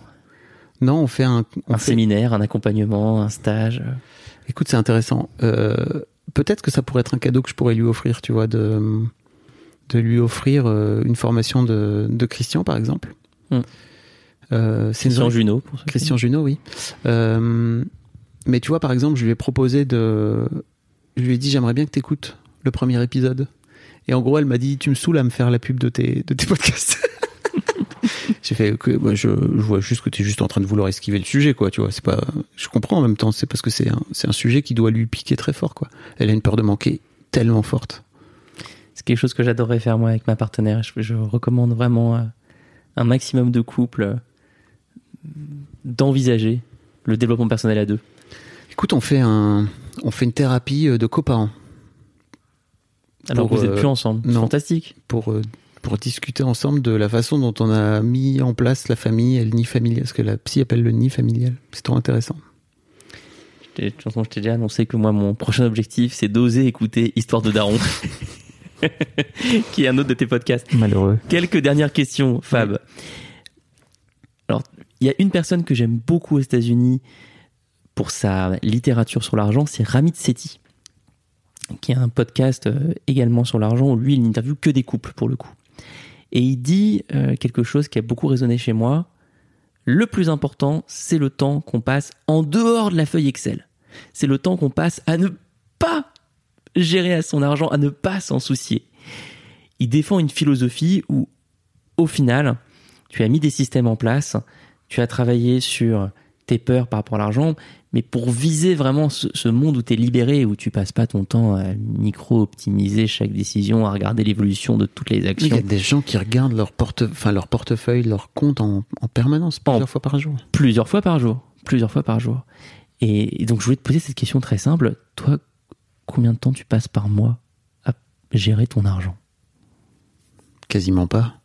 Non, on fait un, on Un fait- séminaire, un accompagnement, un stage euh, Écoute, c'est intéressant. Euh, Peut-être que ça pourrait être un cadeau que je pourrais lui offrir, tu vois, de, de lui offrir une formation de, de Christian, par exemple. Hmm. Euh, Christian Junot. Christian Junot, oui. Euh, mais tu vois, par exemple, je lui ai proposé de. Je lui ai dit, j'aimerais bien que tu écoutes le premier épisode. Et en gros, elle m'a dit, tu me saoules à me faire la pub de tes, de tes podcasts. J'ai fait, ok, moi, je, je vois juste que tu es juste en train de vouloir esquiver le sujet, quoi. Tu vois, c'est pas. Je comprends en même temps, c'est parce que c'est un, un sujet qui doit lui piquer très fort, quoi. Elle a une peur de manquer tellement forte. C'est quelque chose que j'adorerais faire moi avec ma partenaire. Je, je recommande vraiment à un maximum de couples euh, d'envisager le développement personnel à deux. Écoute, on fait un, on fait une thérapie euh, de coparents Alors Pour, que vous euh, êtes plus ensemble. C'est non. fantastique. pour, euh, pour discuter ensemble de la façon dont on a mis en place la famille et le nid familial, ce que la psy appelle le nid familial. C'est trop intéressant. Je t'ai- De toute façon, je t'ai déjà annoncé que moi, mon prochain objectif, c'est d'oser écouter Histoire de Daron, qui est un autre de tes podcasts. Malheureux. Quelques dernières questions, Fab. Il y a une personne que j'aime beaucoup aux États-Unis pour sa littérature sur l'argent, c'est Ramit Sethi, qui a un podcast euh, également sur l'argent où lui, il n'interviewe que des couples pour le coup. Et il dit euh, quelque chose qui a beaucoup résonné chez moi. Le plus important, c'est le temps qu'on passe en dehors de la feuille Excel. C'est le temps qu'on passe à ne pas gérer à son argent, à ne pas s'en soucier. Il défend une philosophie où, au final, tu as mis des systèmes en place, tu as travaillé sur tes peurs par rapport à l'argent, mais pour viser vraiment ce, ce monde où tu es libéré, où tu passes pas ton temps à micro-optimiser chaque décision, à regarder l'évolution de toutes les Il y actions a des gens qui regardent leur, porte, enfin, leur portefeuille, leur compte en, en permanence, plusieurs fois par jour. plusieurs fois par jour. Plusieurs fois par jour. Et, et donc, je voulais te poser cette question très simple. Toi, combien de temps tu passes par mois à gérer ton argent? Quasiment pas.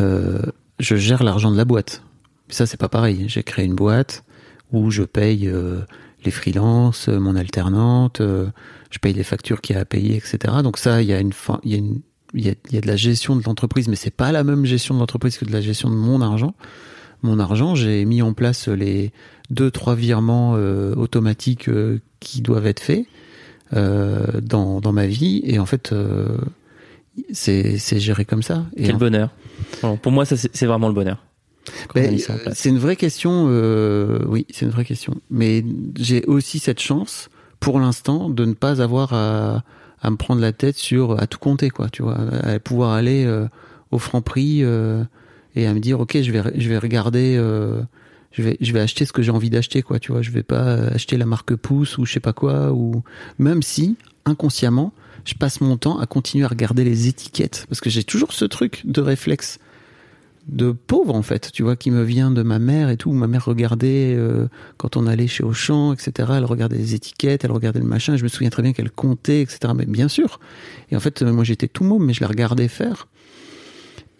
Euh, je gère l'argent de la boîte. Ça, c'est pas pareil. J'ai créé une boîte où je paye euh, les freelances, euh, mon alternante, euh, je paye les factures qu'il y a à payer, etc. Donc ça, il y a une, il y a une, il y a, il y a de la gestion de l'entreprise, mais c'est pas la même gestion de l'entreprise que de la gestion de mon argent. Mon argent, j'ai mis en place les deux, trois virements euh, automatiques qui doivent être faits dans, dans ma vie, et en fait, c'est géré comme ça. Quel bonheur. Alors, pour moi, ça, c'est vraiment le bonheur. Ben, c'est une vraie question, euh, oui, c'est une vraie question. Mais j'ai aussi cette chance, pour l'instant, de ne pas avoir à, à me prendre la tête sur à tout compter, quoi. Tu vois, à pouvoir aller euh, au franc prix euh, et à me dire, ok, je vais, je vais regarder, je vais, je vais acheter ce que j'ai envie d'acheter, quoi. Tu vois, je vais pas acheter la marque Pouce ou je sais pas quoi, ou même si inconsciemment, je passe mon temps à continuer à regarder les étiquettes, parce que j'ai toujours ce truc de réflexe de pauvre en fait, tu vois, qui me vient de ma mère et tout. Ma mère regardait euh, quand on allait chez Auchan, etc. Elle regardait les étiquettes, elle regardait le machin. Je me souviens très bien qu'elle comptait, etc. Mais bien sûr. Et en fait, euh, moi j'étais tout môme, mais je la regardais faire.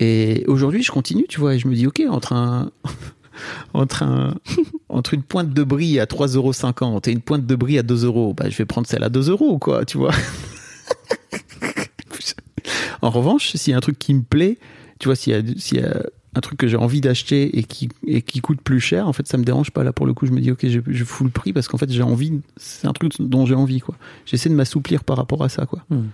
Et aujourd'hui, je continue, tu vois, et je me dis, ok, entre un entre un entre une pointe de brie à 3,50€ et une pointe de brie à 2 euros, bah je vais prendre celle à 2 euros, quoi, tu vois. en revanche, s'il y a un truc qui me plaît, tu vois, s'il y a, s'il y a un truc que j'ai envie d'acheter et qui, et qui coûte plus cher, en fait, ça me dérange pas. Là, pour le coup, je me dis, ok, je, je fous le prix parce qu'en fait, j'ai envie, c'est un truc dont j'ai envie, quoi. J'essaie de m'assouplir par rapport à ça, quoi. Hmm.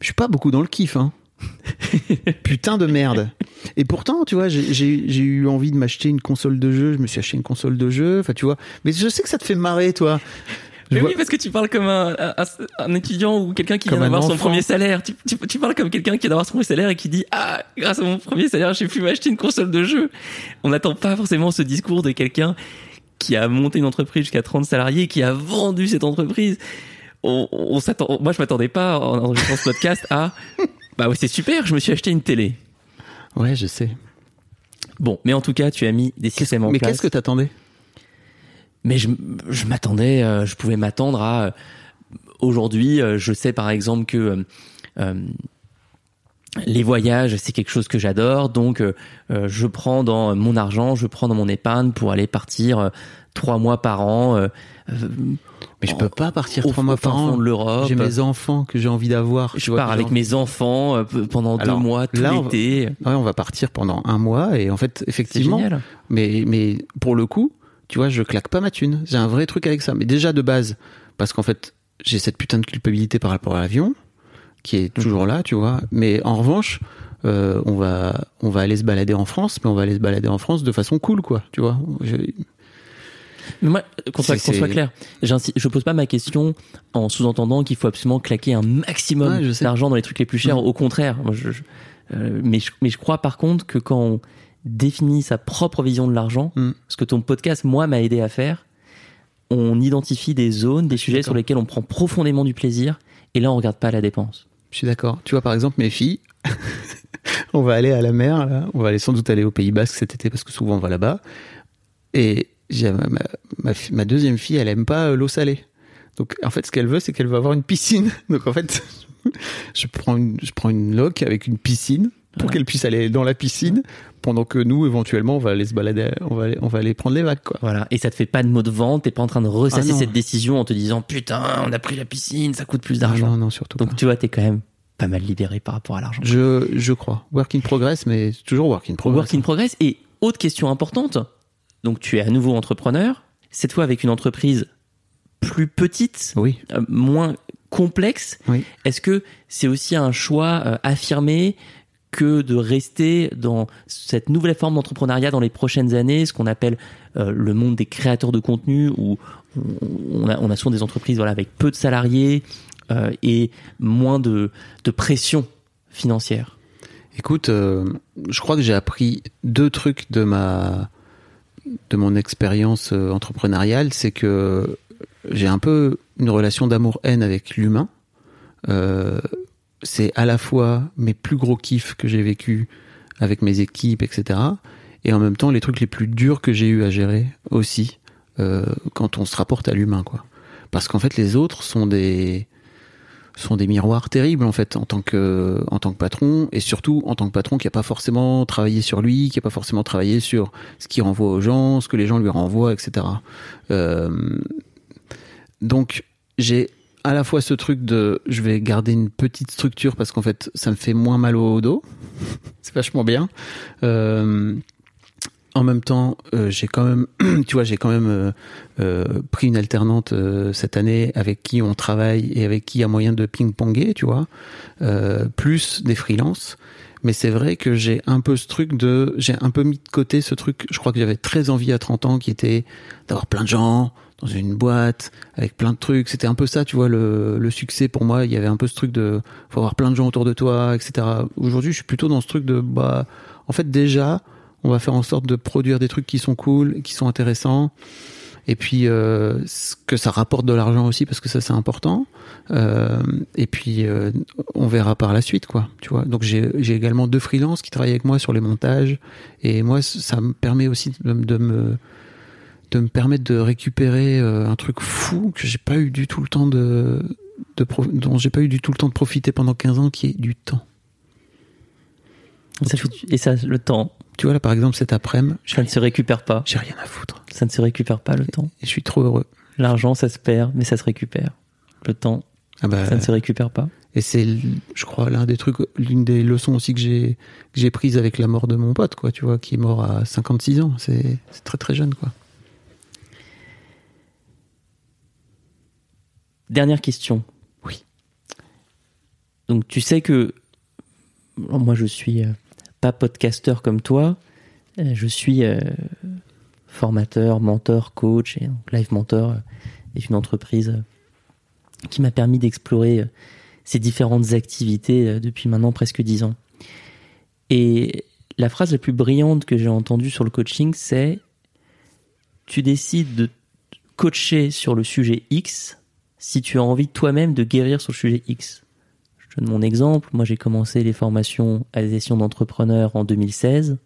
Je suis pas beaucoup dans le kiff, hein. Putain de merde. Et pourtant, tu vois, j'ai- j'ai j'ai eu envie de m'acheter une console de jeu. Je me suis acheté une console de jeu. Enfin, tu vois. Mais je sais que ça te fait marrer, toi. Mais vois- oui, parce que tu parles comme un, un, un étudiant ou quelqu'un qui Comme vient d'avoir son premier salaire. Tu, tu, tu parles comme quelqu'un qui vient d'avoir son premier salaire et qui dit Ah, grâce à mon premier salaire, j'ai pu m'acheter une console de jeu. On n'attend pas forcément ce discours de quelqu'un qui a monté une entreprise jusqu'à 30 salariés, qui a vendu cette entreprise. On, on s'attend, moi, je m'attendais pas en enregistrant ce podcast à Bah oui, c'est super, je me suis acheté une télé. Ouais, je sais. Bon, mais en tout cas, tu as mis des systèmes en mais place. qu'est-ce que t'attendais? Mais je, je m'attendais, euh, je pouvais m'attendre à. euh, Aujourd'hui, euh, je sais par exemple que les voyages, c'est quelque chose que j'adore, donc je prends dans mon argent, je prends dans mon épargne pour aller partir trois mois par an. Mais je peux pas partir trois mois par an. de l'Europe. J'ai mes enfants que j'ai envie d'avoir. Je pars avec mes enfants pendant Alors, deux mois tout là, on va- l'été. Ouais, on va partir pendant un mois et en fait, effectivement, mais mais pour le coup, tu vois, je claque pas ma thune. J'ai un vrai truc avec ça. Mais déjà de base, parce qu'en fait, j'ai cette putain de culpabilité par rapport à l'avion qui est toujours là, tu vois. Mais en revanche, euh, on va on va aller se balader en France, mais on va aller se balader en France de façon cool, quoi. Tu vois. Je- Mais moi, qu'on soit, clair, je pose pas ma question en sous-entendant qu'il faut absolument claquer un maximum Ouais, d'argent dans les trucs les plus chers. Mm. Au contraire, moi, je, je- euh, mais, je, mais je crois par contre que quand on définit sa propre vision de l'argent, Mm. ce que ton podcast, moi, m'a aidé à faire, on identifie des zones, des sujets sur lesquels on prend profondément du plaisir, et là, on regarde pas la dépense. Je suis d'accord. Tu vois, par exemple, mes filles, on va aller à la mer, là. On va aller sans doute aller au Pays Basque cet été parce que souvent on va là-bas. Et ma, ma, ma deuxième fille, elle aime pas euh, l'eau salée. Donc, en fait, ce qu'elle veut, c'est qu'elle veut avoir une piscine. Donc, en fait, je prends une, je prends une loque avec une piscine pour Ouais. qu'elle puisse aller dans la piscine pendant que nous, éventuellement, on va aller se balader, on va aller, on va aller prendre les vagues, quoi. Voilà. Et ça te fait pas de mot de vente, t'es pas en train de ressasser Ah cette décision en te disant, putain, on a pris la piscine, ça coûte plus Ah d'argent. non, non, surtout Donc, pas. tu vois, t'es quand même pas mal libéré par rapport à l'argent. Je, je crois. Work in progress, mais toujours work in progress. Work in progress. Et autre question importante, donc tu es à nouveau entrepreneur, cette fois avec une entreprise plus petite, Oui. euh, moins complexe. Oui. Est-ce que c'est aussi un choix euh, affirmé que de rester dans cette nouvelle forme d'entrepreneuriat dans les prochaines années, ce qu'on appelle euh, le monde des créateurs de contenu, où on- a, souvent des entreprises voilà, avec peu de salariés euh, et moins de, pression financière Écoute, euh, je crois que j'ai appris deux trucs de ma de mon expérience entrepreneuriale, c'est que j'ai un peu une relation d'amour-haine avec l'humain. C'est à la fois mes plus gros kiffs que j'ai vécu avec mes équipes, etc. Et en même temps les trucs les plus durs que j'ai eu à gérer aussi euh, quand on se rapporte à l'humain, quoi. Parce qu'en fait les autres sont des sont des miroirs terribles en fait en tant que en tant que patron et surtout en tant que patron qui a pas forcément travaillé sur lui, qui a pas forcément travaillé sur ce qu'il renvoie aux gens, ce que les gens lui renvoient, etc. Euh, donc j'ai à la fois ce truc de je vais garder une petite structure parce qu'en fait ça me fait moins mal au dos, c'est vachement bien. Euh, en même temps, euh, j'ai quand même, tu vois, j'ai quand même euh, pris une alternante cette année avec qui on travaille et avec qui il y a moyen de ping-ponger, tu vois, plus des freelances. Mais c'est vrai que j'ai un peu ce truc de, j'ai un peu mis de côté ce truc. Je crois que j'avais très envie à 30 ans, qui était d'avoir plein de gens dans une boîte avec plein de trucs. C'était un peu ça, tu vois, le, le succès pour moi. Il y avait un peu ce truc de, faut avoir plein de gens autour de toi, etc. Aujourd'hui, je suis plutôt dans ce truc de, bah, en fait, déjà, on va faire en sorte de produire des trucs qui sont cool, qui sont intéressants, et puis euh, que ça rapporte de l'argent aussi parce que ça c'est important. Euh, et puis euh, on verra par la suite quoi. Tu vois. Donc j'ai j'ai également deux freelances qui travaillent avec moi sur les montages, et moi ça me permet aussi de, de me de me permettre de récupérer euh, un truc fou que j'ai pas eu du tout le temps de, de dont j'ai pas eu du tout le temps de profiter pendant 15 ans, qui est du temps. Ça et ça, le temps, Tu vois là par exemple cet après-midi, ça ne se récupère pas. j'ai rien à foutre Ça ne se récupère pas, le temps. et je suis trop heureux. L'argent, ça se perd, mais ça se récupère. Le temps, Ah bah, ça ne se récupère pas. Et c'est, je crois, l'un des trucs, l'une des leçons aussi que j'ai que j'ai prise avec la mort de mon pote, quoi, tu vois, qui est mort à 56 ans. C'est c'est très très jeune, quoi. Dernière question. Oui. Donc tu sais que moi je suis euh, pas podcasteur comme toi, euh, je suis euh, formateur, mentor, coach et Live Mentor est une entreprise qui m'a permis d'explorer ces différentes activités depuis maintenant presque dix ans. Et la phrase la plus brillante que j'ai entendue sur le coaching, c'est tu décides de coacher sur le sujet X si tu as envie toi-même de guérir sur le sujet X. Je donne mon exemple. Moi, j'ai commencé les formations à des sessions d'entrepreneurs en 2016.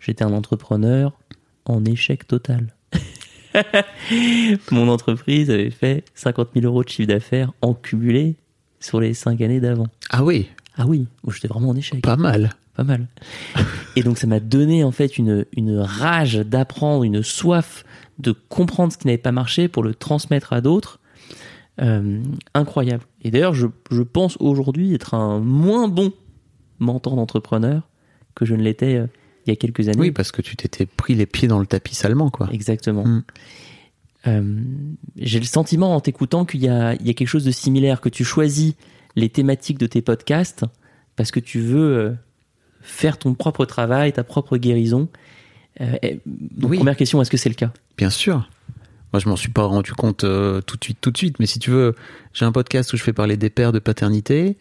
J'étais un entrepreneur en échec total. mon entreprise avait fait 50 000 euros de chiffre d'affaires en cumulé sur les cinq années d'avant. Ah oui. Ah oui, j'étais vraiment en échec. Pas mal. pas mal. Et donc ça m'a donné en fait une, une rage d'apprendre, une soif de comprendre ce qui n'avait pas marché pour le transmettre à d'autres. Euh, incroyable. Et d'ailleurs, je, je pense aujourd'hui être un moins bon mentor d'entrepreneur que je ne l'étais euh, il y a quelques années. Oui, parce que tu t'étais pris les pieds dans le tapis salement, quoi. Exactement. Mm. Euh, J'ai le sentiment en t'écoutant qu'il y a, il y a quelque chose de similaire, que tu choisis les thématiques de tes podcasts parce que tu veux faire ton propre travail, ta propre guérison. Donc, Oui. Première question, est-ce que c'est le cas? Bien sûr. Moi, je m'en suis pas rendu compte euh, tout de suite, tout de suite. Mais si tu veux, j'ai un podcast où je fais parler des pères de paternité,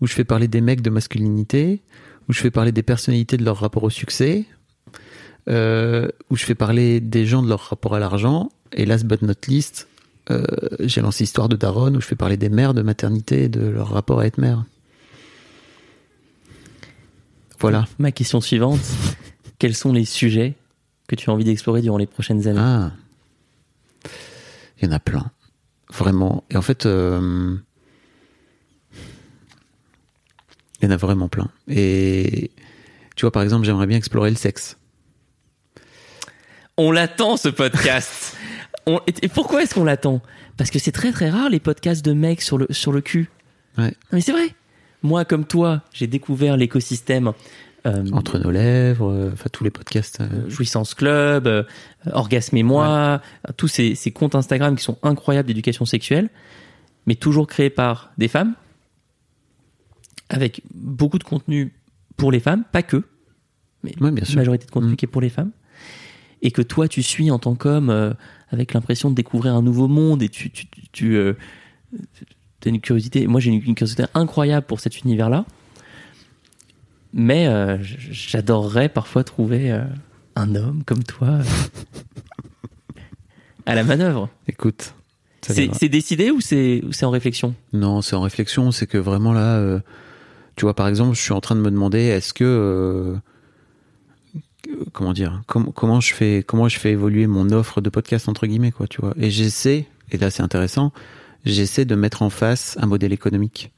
où je fais parler des mecs de masculinité, où je fais parler des personnalités de leur rapport au succès, euh, où je fais parler des gens de leur rapport à l'argent. Et last but not least, euh, j'ai lancé Histoire de Daronne, où je fais parler des mères de maternité et de leur rapport à être mère. Voilà. Ma question suivante, quels sont les sujets que tu as envie d'explorer durant les prochaines années? Ah. Il y en a plein. Vraiment. Et en fait, euh, il y en a vraiment plein. Et tu vois, par exemple, j'aimerais bien explorer le sexe. On l'attend ce podcast. On- et pourquoi est-ce qu'on l'attend? Parce que c'est très très rare les podcasts de mecs sur le, sur le cul. Ouais. Non, Mais c'est vrai. Moi, comme toi, j'ai découvert l'écosystème Entre nos lèvres, euh, enfin tous les podcasts. euh, Jouissance Club, euh, Orgasme et moi, tous ces, ces comptes Instagram qui sont incroyables d'éducation sexuelle, mais toujours créés par des femmes, avec beaucoup de contenu pour les femmes, pas que, mais Ouais, bien sûr. majorité de contenu Mm. qui est pour les femmes, et que toi tu suis en tant qu'homme euh, avec l'impression de découvrir un nouveau monde et tu, tu, tu, tu, euh, t'as une curiosité. Moi j'ai une, une curiosité incroyable pour cet univers-là, mais euh, j'adorerais parfois trouver euh, un homme comme toi euh, à la manœuvre. Écoute. C'est décidé ou c'est en réflexion? Non, c'est en réflexion. C'est que vraiment là, euh, tu vois, par exemple, je suis en train de me demander, est-ce que, comment dire, com- comment je fais, comment je fais évoluer mon offre de podcast entre guillemets, quoi, tu vois. Et j'essaie, et là c'est intéressant, j'essaie de mettre en face un modèle économique.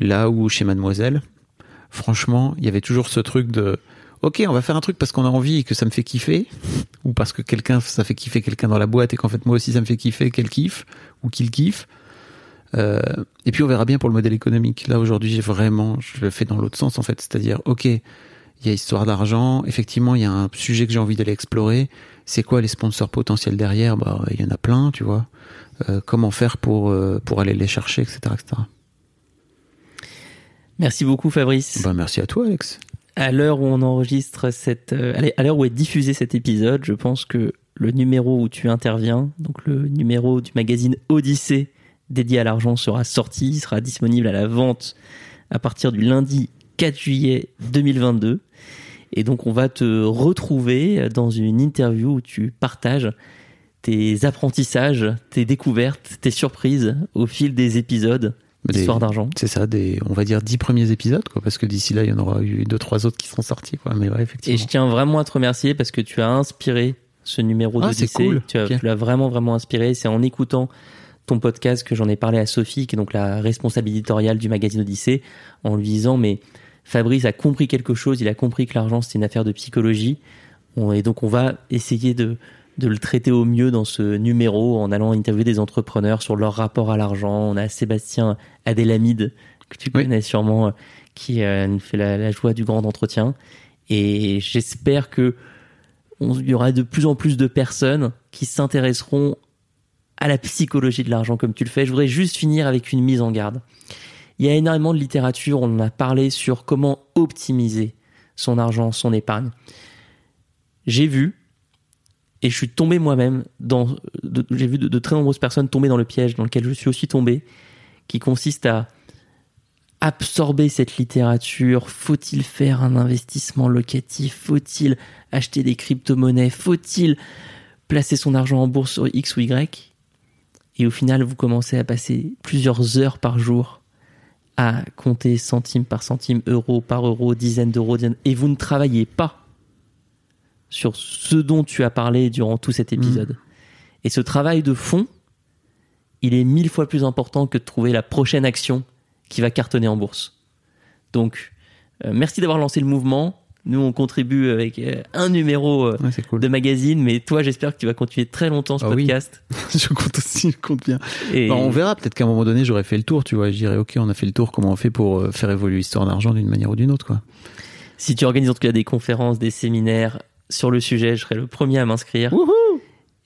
Là où chez Mademoiselle, franchement, il y avait toujours ce truc de, ok, on va faire un truc parce qu'on a envie et que ça me fait kiffer, ou parce que quelqu'un, ça fait kiffer quelqu'un dans la boîte et qu'en fait moi aussi ça me fait kiffer, qu'elle kiffe ou qu'il kiffe. Euh, et puis on verra bien pour le modèle économique. Là aujourd'hui, j'ai vraiment, je le fais dans l'autre sens en fait, c'est-à-dire, ok, il y a histoire d'argent. Effectivement, il y a un sujet que j'ai envie d'aller explorer. C'est quoi les sponsors potentiels derrière? Bah, il y en a plein, tu vois. Euh, comment faire pour euh, pour aller les chercher, etc., etc. Merci beaucoup Fabrice. Bah, merci à toi, Alex. À l'heure où on enregistre cette, euh, allez, à l'heure où est diffusé cet épisode, je pense que le numéro où tu interviens, donc le numéro du magazine Odyssée dédié à l'argent sera sorti, il sera disponible à la vente à partir du lundi 4 juillet 2022. Et donc on va te retrouver dans une interview où tu partages tes apprentissages, tes découvertes, tes surprises au fil des épisodes D'Histoire d'argent. C'est ça, des, on va dire dix premiers épisodes, quoi, parce que d'ici là, il y en aura eu deux, trois autres qui seront sortis, quoi. Mais ouais, Et effectivement. je tiens vraiment à te remercier parce que tu as inspiré ce numéro Ah, d'Odyssée. c'est cool. Tu as- Ok. tu l'as vraiment, vraiment inspiré. C'est en écoutant ton podcast que j'en ai parlé à Sophie, qui est donc la responsable éditoriale du magazine Odyssée, en lui disant, mais Fabrice a compris quelque chose, il a compris que l'argent c'était une affaire de psychologie. On- Et donc on va essayer de, de le traiter au mieux dans ce numéro en allant interviewer des entrepreneurs sur leur rapport à l'argent. On a Sébastien Adélamide, que tu Oui. connais sûrement, euh, qui euh, nous fait la, la joie du grand entretien. Et j'espère que on- il y aura de plus en plus de personnes qui s'intéresseront à la psychologie de l'argent comme tu le fais. Je voudrais juste finir avec une mise en garde. Il y a énormément de littérature, on en a parlé sur comment optimiser son argent, son épargne. J'ai vu, et je suis tombé moi-même dans, j'ai vu de, très nombreuses personnes tomber dans le piège dans lequel je suis aussi tombé, qui consiste à absorber cette littérature. Faut-il faire un investissement locatif? Faut-il acheter des crypto-monnaies? Faut-il placer son argent en bourse sur X ou Y? Et au final, vous commencez à passer plusieurs heures par jour à compter centime par centime, euro par euro, dizaines d'euros, et vous ne travaillez pas sur ce dont tu as parlé durant tout cet épisode. Et ce travail de fond, il est mille fois plus important que de trouver la prochaine action qui va cartonner en bourse. Donc, euh, merci d'avoir lancé le mouvement. Nous, on contribue avec euh, un numéro euh, Ouais, c'est cool. de magazine, mais toi, j'espère que tu vas continuer très longtemps ce Ah oui. podcast. je compte aussi, je compte bien. Et Bah, on verra, peut-être qu'à un moment donné, j'aurais fait le tour, tu vois. Je dirais, ok, on a fait le tour, comment on fait pour faire évoluer l'histoire d'argent d'une manière ou d'une autre, quoi. si tu organises en tout cas des conférences, des séminaires sur le sujet, je serai le premier à m'inscrire.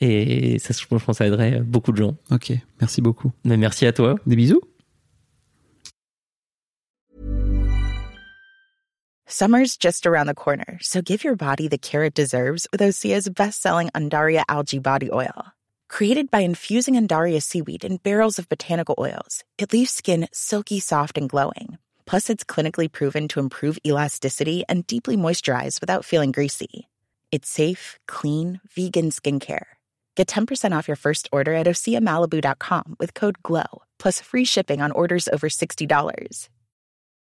Et ça, je pense que ça aiderait beaucoup de gens. Ok, merci beaucoup. Mais merci à toi. Des bisous. Summer's just around the corner, so give your body the care it deserves with Osea's best-selling Andaria algae body oil. Created by infusing Andaria seaweed in barrels of botanical oils, it leaves skin silky soft and glowing. Plus, it's clinically proven to improve elasticity and deeply moisturize without feeling greasy. It's safe, clean, vegan skincare. Get 10% off your first order at OseaMalibu.com with code GLOW, plus free shipping on orders over $60.